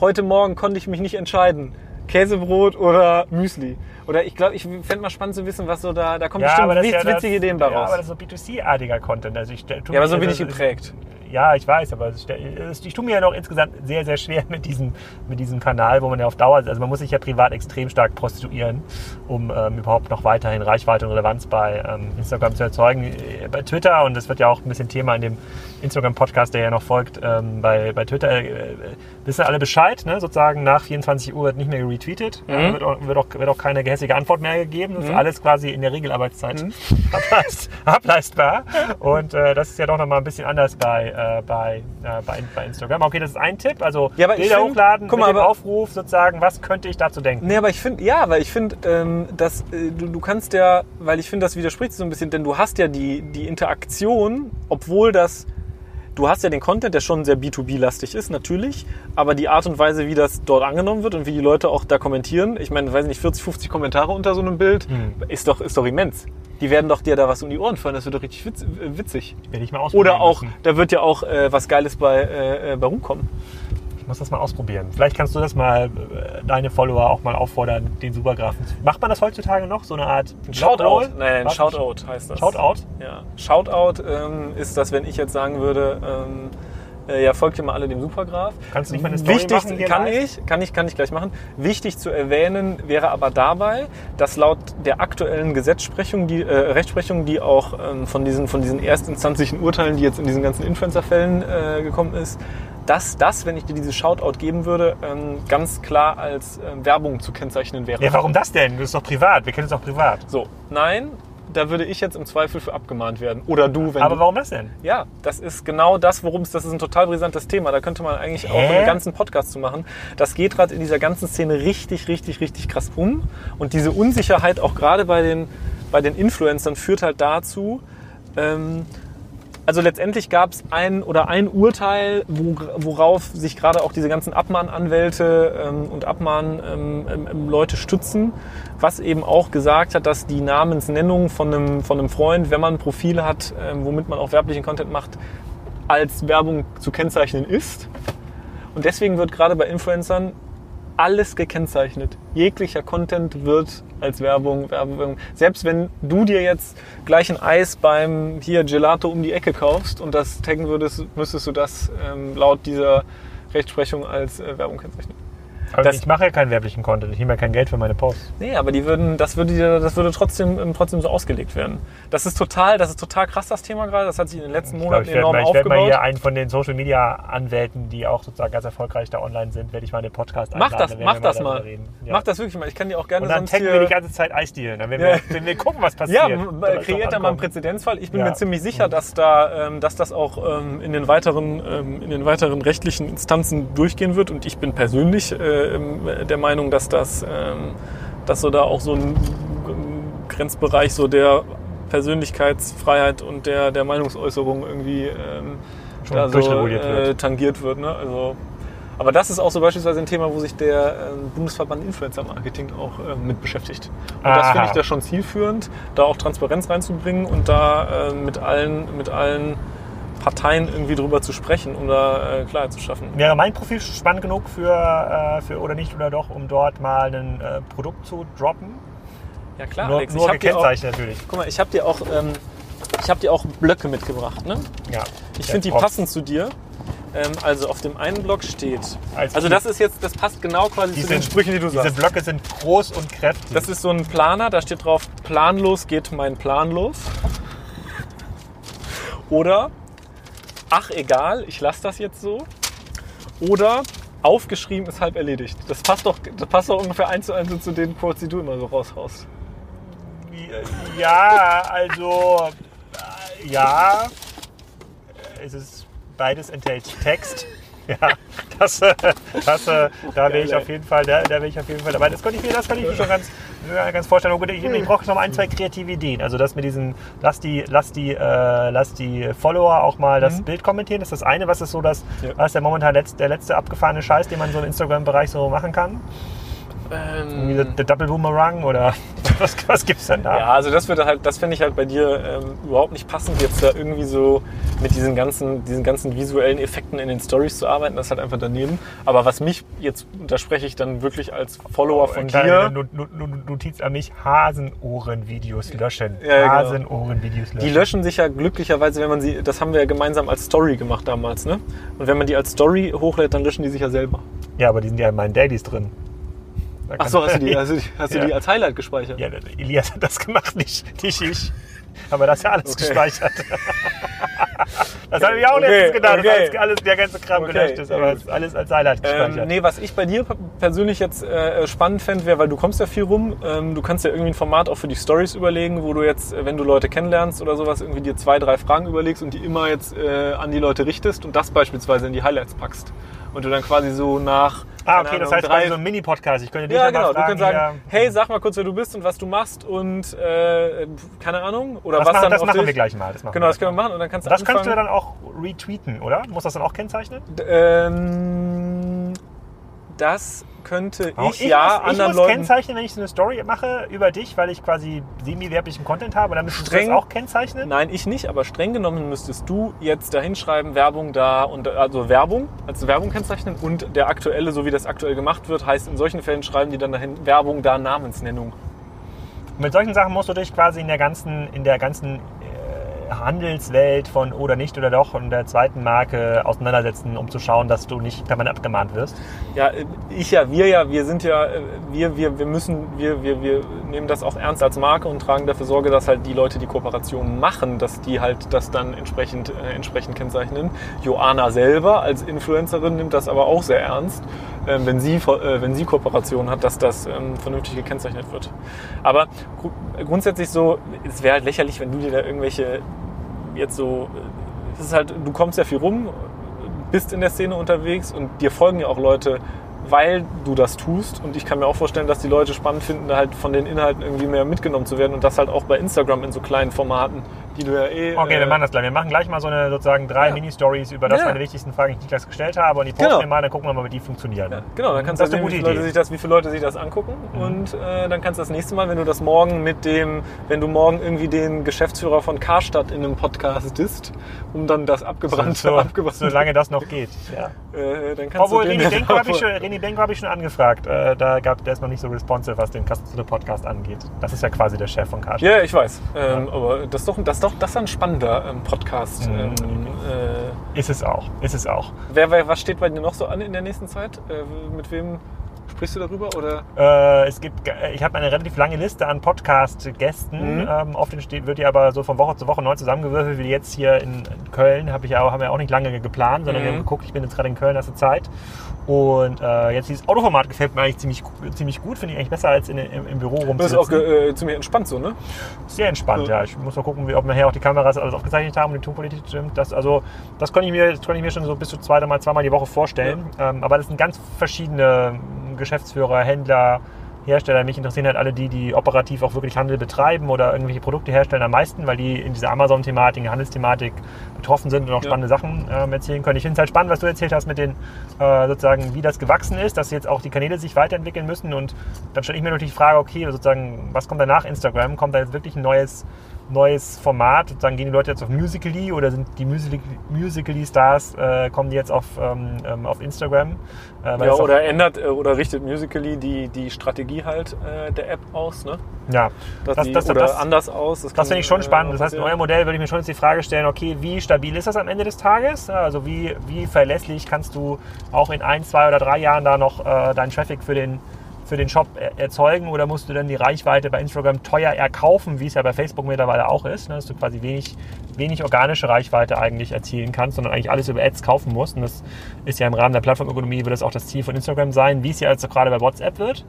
heute Morgen konnte ich mich nicht entscheiden. Käsebrot oder Müsli. Oder ich glaube, ich fände mal spannend zu wissen, was so da, da kommen bestimmt aber das ist witzige ja das- Ideen bei Ja, aber das ist so B2C-artiger Content. Also ich, Ja, aber so bin ich geprägt. Ja, ich weiß, aber ich tue mir ja noch insgesamt sehr, sehr schwer mit diesem, mit diesem Kanal, wo man ja auf Dauer, also man muss sich ja privat extrem stark prostituieren, um ähm, überhaupt noch weiterhin Reichweite und Relevanz bei ähm, Instagram zu erzeugen. Äh, Bei Twitter, und das wird ja auch ein bisschen Thema in dem Instagram-Podcast, der ja noch folgt, ähm, bei, bei Twitter äh, äh, wissen alle Bescheid, ne? sozusagen nach 24 Uhr wird nicht mehr retweetet, Mhm. äh, wird, auch, wird, auch, wird auch keine gehässige Antwort mehr gegeben, das ist alles quasi in der Regelarbeitszeit Mhm. ableist, ableistbar und äh, das ist ja doch nochmal ein bisschen anders bei, äh, bei, äh, bei, bei Instagram. Okay, das ist ein Tipp, also Ja, Bilder find- hochladen, guck mit mal, dem aber- Aufruf sozusagen, was könnte ich dazu denken? Nee, aber ich finde, ja, weil ich finde, ähm, dass äh, du, du kannst ja, weil ich finde, das widerspricht so ein bisschen, denn du hast ja die, die Interaktion, obwohl das, du hast ja den Content, der schon sehr B2B-lastig ist, natürlich, aber die Art und Weise, wie das dort angenommen wird und wie die Leute auch da kommentieren, ich meine, weiß nicht, 40, 50 Kommentare unter so einem Bild, Hm. ist, doch, ist doch immens. Die werden doch dir da was um die Ohren fallen, das wird doch richtig äh, witzig. Werde ich mal ausprobieren Oder auch, müssen. da wird ja auch äh, was Geiles bei, äh, äh, bei rumkommen. Muss das mal ausprobieren. Vielleicht kannst du das mal, äh, deine Follower auch mal auffordern, den Supergrafen zu... Macht man das heutzutage noch? So eine Art Shoutout. Nein, nein, Was? Shoutout heißt das. Shoutout? Ja. Shoutout ähm, ist das, wenn ich jetzt sagen würde, ähm, äh, ja, folgt ihr mal alle dem Supergraph. Kannst du nicht mal eine Story Wichtig, machen hier kann live? ich, kann ich, kann ich gleich machen. Wichtig zu erwähnen wäre aber dabei, dass laut der aktuellen Gesetzsprechung, die, äh, Rechtsprechung, die auch ähm, von diesen, von diesen erstinstanzlichen Urteilen, die jetzt in diesen ganzen Influencer-Fällen äh, gekommen ist, dass das, wenn ich dir dieses Shoutout geben würde, ähm, ganz klar als ähm, Werbung zu kennzeichnen wäre. Ja, warum das denn? Das ist doch privat. Wir kennen es auch privat. So, nein, da würde ich jetzt im Zweifel für abgemahnt werden. Oder du, wenn Aber du. warum das denn? Ja, das ist genau das, worum es, das ist ein total brisantes Thema. Da könnte man eigentlich auch Hä? einen ganzen Podcast zu machen. Das geht gerade in dieser ganzen Szene richtig, richtig, richtig krass um. Und diese Unsicherheit auch gerade bei den, bei den Influencern führt halt dazu, ähm, also letztendlich gab es ein oder ein Urteil, wo, worauf sich gerade auch diese ganzen Abmahnanwälte ähm, und Abmahnleute ähm, ähm, Leute stützen, was eben auch gesagt hat, dass die Namensnennung von einem, von einem Freund, wenn man ein Profil hat, ähm, womit man auch werblichen Content macht, als Werbung zu kennzeichnen ist. Und deswegen wird gerade bei Influencern alles gekennzeichnet. Jeglicher Content wird als Werbung, Werbung. Selbst wenn du dir jetzt gleich ein Eis beim hier Gelato um die Ecke kaufst und das taggen würdest, müsstest du das ähm, laut dieser Rechtsprechung als äh, Werbung kennzeichnen. Aber Das- ich mache ja keinen werblichen Content. Ich nehme ja kein Geld für meine Posts. Nee, aber die würden, das würde, das würde trotzdem, ähm, trotzdem so ausgelegt werden. Das ist total, das ist total krass, das Thema gerade. Das hat sich in den letzten Ich Monaten ich werde enorm mal, ich werd mal aufgebaut. hier einen von den Social Media Anwälten, die auch sozusagen ganz erfolgreich da online sind, werde ich mal den Podcast Mach einladen. das, mach das mal. Ja. Mach das wirklich mal. Ich kann dir auch gerne Und dann sonst wir die ganze Zeit Eisdealen. Dann werden wir, wenn wir gucken, was passiert. Ja, kreiert da mal einen. Präzedenzfall. Ich bin Ja. mir ziemlich sicher, dass da, ähm, dass das auch ähm, in den weiteren, ähm, in den weiteren rechtlichen Instanzen durchgehen wird. Und ich bin persönlich äh, der Meinung, dass das, ähm, dass so da auch so ein Grenzbereich so der Persönlichkeitsfreiheit und der, der Meinungsäußerung irgendwie ähm, Schon da so äh, tangiert wird. Ne? Also, aber das ist auch so beispielsweise ein Thema, wo sich der ähm, Bundesverband Influencer Marketing auch ähm, mit beschäftigt. Und das Aha. finde ich da schon zielführend, da auch Transparenz reinzubringen und da äh, mit allen, mit allen Parteien irgendwie drüber zu sprechen, um da äh, Klarheit zu schaffen. Wäre mein Profil spannend genug für, äh, für oder nicht oder doch, um dort mal ein äh, Produkt zu droppen? Ja klar, nur Alex, nur ich gekennzeichnet natürlich. guck mal, ich habe dir auch, ähm, ich habe dir auch Blöcke mitgebracht. Ne? Ja. Ich finde die passen zu dir. Ähm, also auf dem einen Block steht. Als also das ist jetzt, das passt genau quasi Die zu den Sprüchen, die du Diese sagst. Blöcke sind groß und kräftig. Das ist so ein Planer, da steht drauf, planlos geht mein Plan los. Oder, ach egal, ich lasse das jetzt so. Oder, aufgeschrieben ist halb erledigt. Das passt doch, das passt doch ungefähr eins zu eins zu den Quotes, die du immer so raushaust. Ja, also äh, ja, es ist beides enthält Text. Ja, das, äh, das, äh, da wäre ich auf jeden Fall, da, da wäre ich auf jeden Fall dabei. Das konnte ich mir, das kann ich mir schon ganz, ganz vorstellen. Gut, ich, ich brauche noch mal ein, zwei kreative Ideen. Also das mit diesen, lass die, lass die, äh, lass die Follower auch mal das Bild kommentieren. Das ist das eine, was ist so das, Ja. was ist der momentan letzt, der letzte abgefahrene Scheiß, den man so im Instagram-Bereich so machen kann. Irgendwie der, der Double Boomerang oder was, was gibt's denn da? Ja, also das würde halt, das finde ich halt bei dir ähm, überhaupt nicht passend, jetzt da irgendwie so mit diesen ganzen, diesen ganzen visuellen Effekten in den Stories zu arbeiten. Das ist halt einfach daneben. Aber was mich jetzt, da spreche ich dann wirklich als Follower von dir. Not, Not, Not, Notiz an mich, Hasenohren-Videos löschen. Ja, genau. Hasenohren-Videos löschen. Die löschen sich ja glücklicherweise, wenn man sie, das haben wir ja gemeinsam als Story gemacht damals, ne? Und wenn man die als Story hochlädt, dann löschen die sich ja selber. Ja, aber die sind ja in meinen Dailies drin. Da Ach kann- so, hast du die, hast du die, hast du Ja. die als Highlight gespeichert? Ja, Elias hat das gemacht, nicht, nicht ich. Aber das ist ja alles Okay. gespeichert. das habe ich auch Okay, letztens gedacht, okay. dass alles, alles, der ganze Kram Okay, gelöscht ist. Aber es ist alles als Highlight gespeichert. Ähm, nee, was ich bei dir persönlich jetzt äh, spannend fände, wäre, weil du kommst ja viel rum, ähm, du kannst ja irgendwie ein Format auch für die Stories überlegen, wo du jetzt, äh, wenn du Leute kennenlernst oder sowas, irgendwie dir zwei, drei Fragen überlegst und die immer jetzt äh, an die Leute richtest und das beispielsweise in die Highlights packst. Und du dann quasi so nach. Ah, okay, das Ahnung, heißt drei, so ein Mini-Podcast. Ich könnte dich Ja, ja, genau. mal Du fragen, kannst sagen, ja, hey, sag mal kurz, wer du bist und was du machst und äh, keine Ahnung. Oder das was machen, dann das machen dich- wir gleich mal. Das Genau, das können wir machen und dann kannst du Das kannst du anfangen. dann auch retweeten, oder? Muss das dann auch kennzeichnen? Ähm, das könnte Auch ich, ja muss, ich anderen muss Leuten. kennzeichnen, wenn ich so eine Story mache über dich, weil ich quasi semi-werblichen Content habe. Und dann müsstest du Streng- das auch kennzeichnen? Nein, ich nicht, aber streng genommen müsstest du jetzt da hinschreiben, Werbung da und also Werbung, als Werbung kennzeichnen und der aktuelle, so wie das aktuell gemacht wird, heißt in solchen Fällen schreiben die dann dahin Werbung da Namensnennung. Mit solchen Sachen musst du dich quasi in der ganzen, in der ganzen Handelswelt von oder nicht oder doch und der zweiten Marke auseinandersetzen, um zu schauen, dass du nicht permanent abgemahnt wirst. Ja, äh, ich ja, wir ja, wir sind ja, äh, wir, wir, wir müssen, wir, wir, wir nehmen das auch ernst als Marke und tragen dafür Sorge, dass halt die Leute, die Kooperationen machen, dass die halt das dann entsprechend, äh, entsprechend kennzeichnen. Joanna selber als Influencerin nimmt das aber auch sehr ernst, ähm, wenn, sie, äh, wenn sie Kooperationen hat, dass das ähm, vernünftig gekennzeichnet wird. Aber gru grundsätzlich so, es wäre halt lächerlich, wenn du dir da irgendwelche jetzt so, es ist halt, du kommst ja viel rum, bist in der Szene unterwegs und dir folgen ja auch Leute, weil du das tust. Und ich kann mir auch vorstellen, dass die Leute spannend finden, halt von den Inhalten irgendwie mehr mitgenommen zu werden und das halt auch bei Instagram in so kleinen Formaten, die du ja eh. Okay, äh, wir machen das gleich. Wir machen gleich mal so eine sozusagen drei Ja. Mini-Stories über das Ja. meine wichtigsten Fragen, die ich Niklas gestellt habe. Und die posten Genau. wir mal, dann gucken wir mal, wie die funktionieren. Ja, genau, dann kannst Das du ist sehen, wie viele, Leute Idee. sich das, wie viele Leute sich das angucken. Und äh, dann kannst du das nächste Mal, wenn du das morgen mit dem, wenn du morgen irgendwie den Geschäftsführer von Karstadt in einem Podcast ist, um dann das abgebrannte, so, abgebrannte solange das noch geht. Ja. äh, dann kannst Obwohl, du René Benko habe ich, schon- hab ich schon angefragt. Äh, da gab, der ist noch nicht so responsive, was den Customer Podcast angeht. Das ist ja quasi der Chef von Karstadt. Ja, ich weiß. Ähm, Aber das ist doch, das ist doch das ist ein spannender ähm, Podcast. Mhm. Ähm, äh, Ist es auch. Ist es auch. wer, wer, was steht bei dir noch so an in der nächsten Zeit? Äh, mit wem sprichst du darüber? Oder? Äh, es gibt, ich habe eine relativ lange Liste an Podcast-Gästen. Mhm. Ähm, oft entsteht, wird die aber so von Woche zu Woche neu zusammengewürfelt, wie jetzt hier in Köln. Hab ich auch, haben wir auch nicht lange geplant, sondern wir Mhm. haben geguckt, ich bin jetzt gerade in Köln, hast du Zeit. Und äh, jetzt dieses Autoformat gefällt mir eigentlich ziemlich, ziemlich gut, finde ich eigentlich besser als in, im, im Büro Das ist auch rumzusitzen. äh, ziemlich entspannt so, ne? Sehr entspannt, Ja. ja. Ich muss mal gucken, wie, ob nachher auch die Kameras alles aufgezeichnet haben und die Tonqualität stimmt. Das, also, das kann ich mir, das kann ich mir schon so bis zu zweimal, zweimal die Woche vorstellen. Ähm, aber das sind ganz verschiedene ähm, Geschäftsführer, Händler, Hersteller. Mich interessieren halt alle die, die operativ auch wirklich Handel betreiben oder irgendwelche Produkte herstellen am meisten, weil die in dieser Amazon-Thematik, Handelsthematik betroffen sind und auch Ja. spannende Sachen ähm, erzählen können. Ich finde es halt spannend, was du erzählt hast mit den, äh, sozusagen, wie das gewachsen ist, dass jetzt auch die Kanäle sich weiterentwickeln müssen und dann stelle ich mir natürlich die Frage, okay, sozusagen, was kommt da nach Instagram? Kommt da jetzt wirklich ein neues neues Format? Sozusagen gehen die Leute jetzt auf Musical.ly oder sind die Musical- Musical.ly-Stars, äh, kommen die jetzt auf, ähm, ähm, auf Instagram? Äh, Ja, oder ändert äh, oder richtet Musical.ly die, die Strategie halt äh, der App aus, ne? ja, Dass Das- die, das- oder das- anders aus. das kann, finde ich schon spannend. Das heißt, in eurem Modell würde ich mir schon jetzt die Frage stellen, okay, wie stabil ist das am Ende des Tages? Also wie, wie verlässlich kannst du auch in ein, zwei oder drei Jahren da noch äh, deinen Traffic für den, für den Shop er erzeugen oder musst du dann die Reichweite bei Instagram teuer erkaufen, wie es ja bei Facebook mittlerweile auch ist, ne? dass du quasi wenig, wenig organische Reichweite eigentlich erzielen kannst, sondern eigentlich alles über Ads kaufen musst. Und das ist ja im Rahmen der Plattformökonomie, wird das auch das Ziel von Instagram sein, wie es ja jetzt gerade bei WhatsApp wird.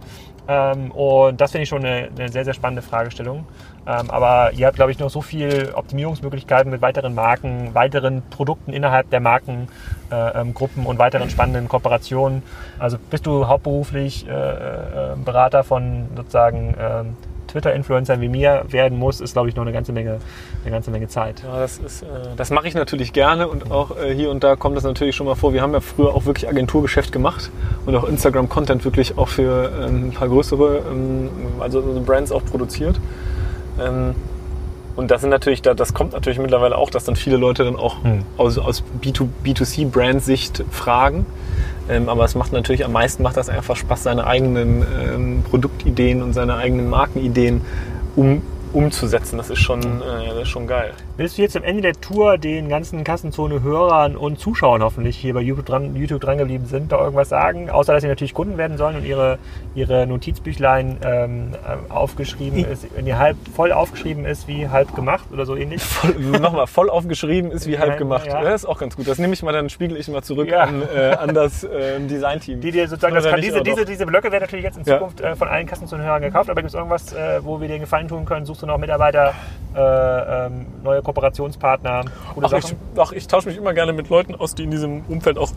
Ähm, und das finde ich schon eine, eine sehr, sehr spannende Fragestellung. Ähm, aber ihr habt, glaube ich, noch so viel Optimierungsmöglichkeiten mit weiteren Marken, weiteren Produkten innerhalb der Markengruppen äh, ähm, und weiteren spannenden Kooperationen. Also bist du hauptberuflich äh, äh, Berater von sozusagen ähm, Twitter-Influencer wie mir werden muss, ist, glaube ich, noch eine ganze Menge, eine ganze Menge Zeit. Ja, das ist, äh, das mache ich natürlich gerne und auch äh, hier und da kommt das natürlich schon mal vor. Wir haben ja früher auch wirklich Agenturgeschäft gemacht und auch Instagram-Content wirklich auch für ähm, ein paar größere, ähm, also Brands auch produziert. Ähm, und das sind natürlich, das kommt natürlich mittlerweile auch, dass dann viele Leute dann auch hm. aus, aus B2C-Brand-Sicht fragen. Ähm, aber es macht natürlich am meisten macht das einfach Spaß, seine eigenen ähm, Produktideen und seine eigenen Markenideen um, umzusetzen. Das ist schon, äh, das ist schon geil. Willst du jetzt am Ende der Tour den ganzen Kassenzone-Hörern und Zuschauern hoffentlich hier bei YouTube dran, YouTube dran geblieben sind, da irgendwas sagen? Außer, dass sie natürlich Kunden werden sollen und ihre, ihre Notizbüchlein ähm, äh, aufgeschrieben ist, wenn die halb voll aufgeschrieben ist, wie halb gemacht oder so ähnlich. Voll, nochmal, voll aufgeschrieben ist wie halb gemacht. Ja. Das ist auch ganz gut. Das nehme ich mal, dann spiegel ich mal zurück ja. an, äh, an das äh, Design-Team. Die dir sozusagen, das kann, diese, diese, diese Blöcke werden natürlich jetzt in Zukunft ja. äh, von allen Kassenzone-Hörern gekauft, aber gibt es irgendwas, äh, wo wir dir einen Gefallen tun können? Suchst du noch Mitarbeiter, äh, ähm, neue Kooperationspartner? Ach ich, ach, ich tausche mich immer gerne mit Leuten aus, die in diesem Umfeld auch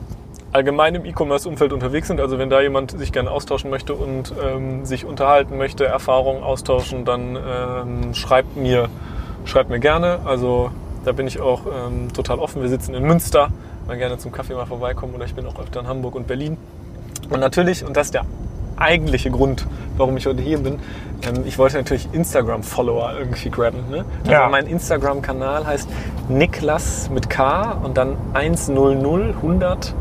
allgemein im E-Commerce-Umfeld unterwegs sind. Also wenn da jemand sich gerne austauschen möchte und ähm, sich unterhalten möchte, Erfahrungen austauschen, dann ähm, schreibt mir, schreibt mir gerne. Also da bin ich auch ähm, total offen. Wir sitzen in Münster, mal gerne zum Kaffee mal vorbeikommen oder ich bin auch öfter in Hamburg und Berlin. Und natürlich, und das ist der eigentliche Grund, warum ich heute hier bin. Ähm, ich wollte natürlich Instagram-Follower irgendwie grabben. Ne? Also ja. mein Instagram-Kanal heißt Niklas mit K und dann 100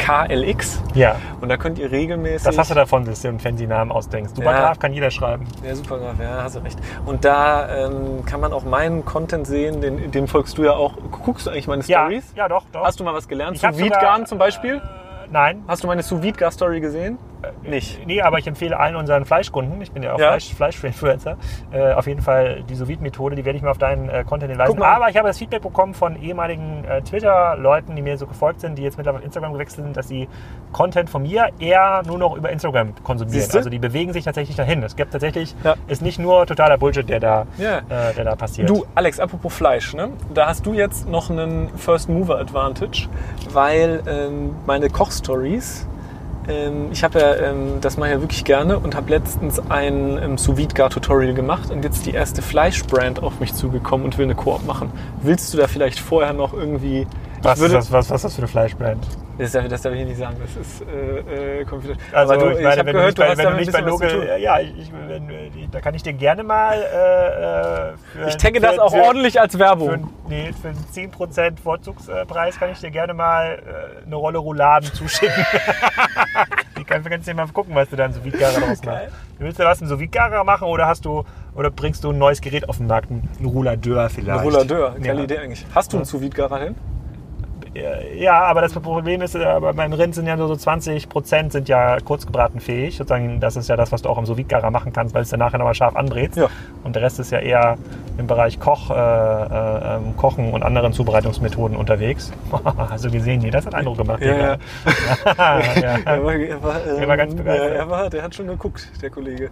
KLX. Ja. Und da könnt ihr regelmäßig. Das hast du davon, dass du einen fancy Namen ausdenkst. Supergraf ja. kann jeder schreiben. Ja, Supergraf, ja, hast du recht. Und da ähm, kann man auch meinen Content sehen, den, dem folgst du ja auch. Guckst du eigentlich meine Stories? Ja, ja doch, doch. Hast du mal was gelernt? Ich Zu Wiedgarn zum Beispiel? Äh, nein. Hast du meine Sous Vide Story gesehen? Nicht. Nee, aber ich empfehle allen unseren Fleischkunden, ich bin ja auch ja. Fleisch, Fleisch-Influencer, äh, auf jeden Fall die sous methode die werde ich mir auf deinen äh, Content hinweisen. Aber ich habe das Feedback bekommen von ehemaligen äh, Twitter-Leuten, die mir so gefolgt sind, die jetzt mittlerweile auf Instagram gewechselt sind, dass sie Content von mir eher nur noch über Instagram konsumieren. Siehste? Also die bewegen sich tatsächlich dahin. Es gibt tatsächlich, ja. ist nicht nur totaler Bullshit, der da, ja. äh, der da passiert. Du, Alex, apropos Fleisch, ne? da hast du jetzt noch einen First Mover Advantage, weil ähm, meine Kochstories ähm, ich habe ja, ähm, das mache ich ja wirklich gerne und habe letztens ein ähm, sous tutorial gemacht und jetzt die erste Fleischbrand auf mich zugekommen und will eine Koop machen. Willst du da vielleicht vorher noch irgendwie... Was, würde, ist, das, was, was ist das für eine Fleischbrand? Das darf, das darf ich nicht sagen, das ist äh, äh, Also, du, ich, meine, wenn, gehört, du, nicht bei, wenn du nicht bei Local, ja, ich, wenn, da kann ich dir gerne mal äh, äh für, Ich tagge das auch für, ordentlich als Werbung. Für, nee, für einen 10% Vorzugspreis kann ich dir gerne mal äh, eine Rolle Rouladen zuschicken. Die kann, kannst du dir mal gucken, was du dann so Vide-Gara draus machst. Willst du was in so Vide-Gara machen oder hast du oder bringst du ein neues Gerät auf den Markt, ein Rouladeur vielleicht? Ein Rouladeur, geile ja. Idee eigentlich. Hast du einen sous gara hin? Ja, aber das Problem ist, äh, beim Rind sind ja nur so 20 Prozent sind ja kurzgebratenfähig. Sozusagen, das ist ja das, was du auch im sous machen kannst, weil es dann nachher nochmal scharf andreht. Ja. Und der Rest ist ja eher im Bereich Koch, äh, äh, ähm, Kochen und anderen Zubereitungsmethoden unterwegs. Hast du gesehen? Nee, das hat Eindruck gemacht. Ja, ja. ja. Er, war, er, war, ähm, er war ganz begeistert. er war, der hat schon geguckt, der Kollege.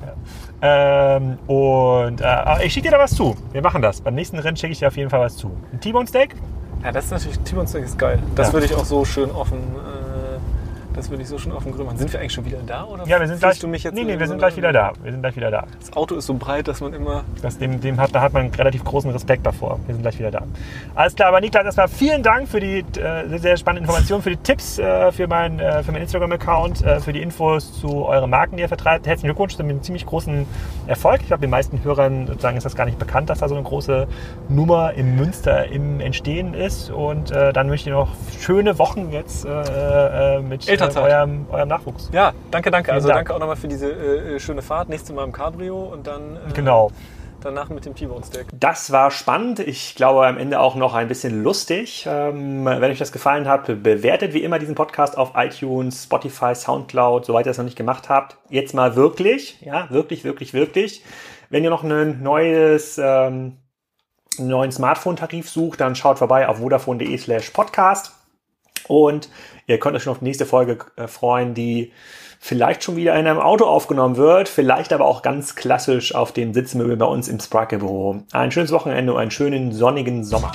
Ähm, und äh, ich schicke dir da was zu. Wir machen das. Beim nächsten Rennen schicke ich dir auf jeden Fall was zu. Ein T-Bone Steak? Ja, das ist natürlich, Timon Steak ist geil. Das ja. würde ich auch so schön offen äh, das würde ich so schon auf dem Grill machen. Sind wir eigentlich schon wieder da? Oder ja, wir sind gleich. Du mich jetzt nee, nee, wir sind gleich wieder da. Wir sind gleich wieder da. Das Auto ist so breit, dass man immer. Das, dem, dem hat, da hat man einen relativ großen Respekt davor. Wir sind gleich wieder da. Alles klar, aber Niklas, erstmal vielen Dank für die äh, sehr spannenden Informationen, für die Tipps äh, für, mein, äh, für meinen Instagram-Account, äh, für die Infos zu euren Marken, die ihr vertreibt. Herzlichen Glückwunsch zu einem ziemlich großen Erfolg. Ich glaube, den meisten Hörern sozusagen ist das gar nicht bekannt, dass da so eine große Nummer im Münster im Entstehen ist. Und äh, dann möchte ich noch schöne Wochen jetzt äh, mit eurem, eurem eurem Nachwuchs. Ja, danke, danke. Vielen also Dank. danke auch nochmal für diese äh, äh, schöne Fahrt. Nächstes Mal im Cabrio und dann. Äh, genau. Danach mit dem T-Bone Stack. Das war spannend. Ich glaube am Ende auch noch ein bisschen lustig. Ähm, wenn euch das gefallen hat, bewertet wie immer diesen Podcast auf iTunes, Spotify, Soundcloud, soweit ihr das noch nicht gemacht habt. Jetzt mal wirklich, ja, wirklich, wirklich, wirklich. Wenn ihr noch ein neues, ähm, einen neuen Smartphone-Tarif sucht, dann schaut vorbei auf vodafone.de slash podcast. Und ihr könnt euch schon auf die nächste Folge äh, freuen, die vielleicht schon wieder in einem Auto aufgenommen wird, vielleicht aber auch ganz klassisch auf dem Sitzmöbel bei uns im Sparkle Büro. Ein schönes Wochenende und einen schönen sonnigen Sommer.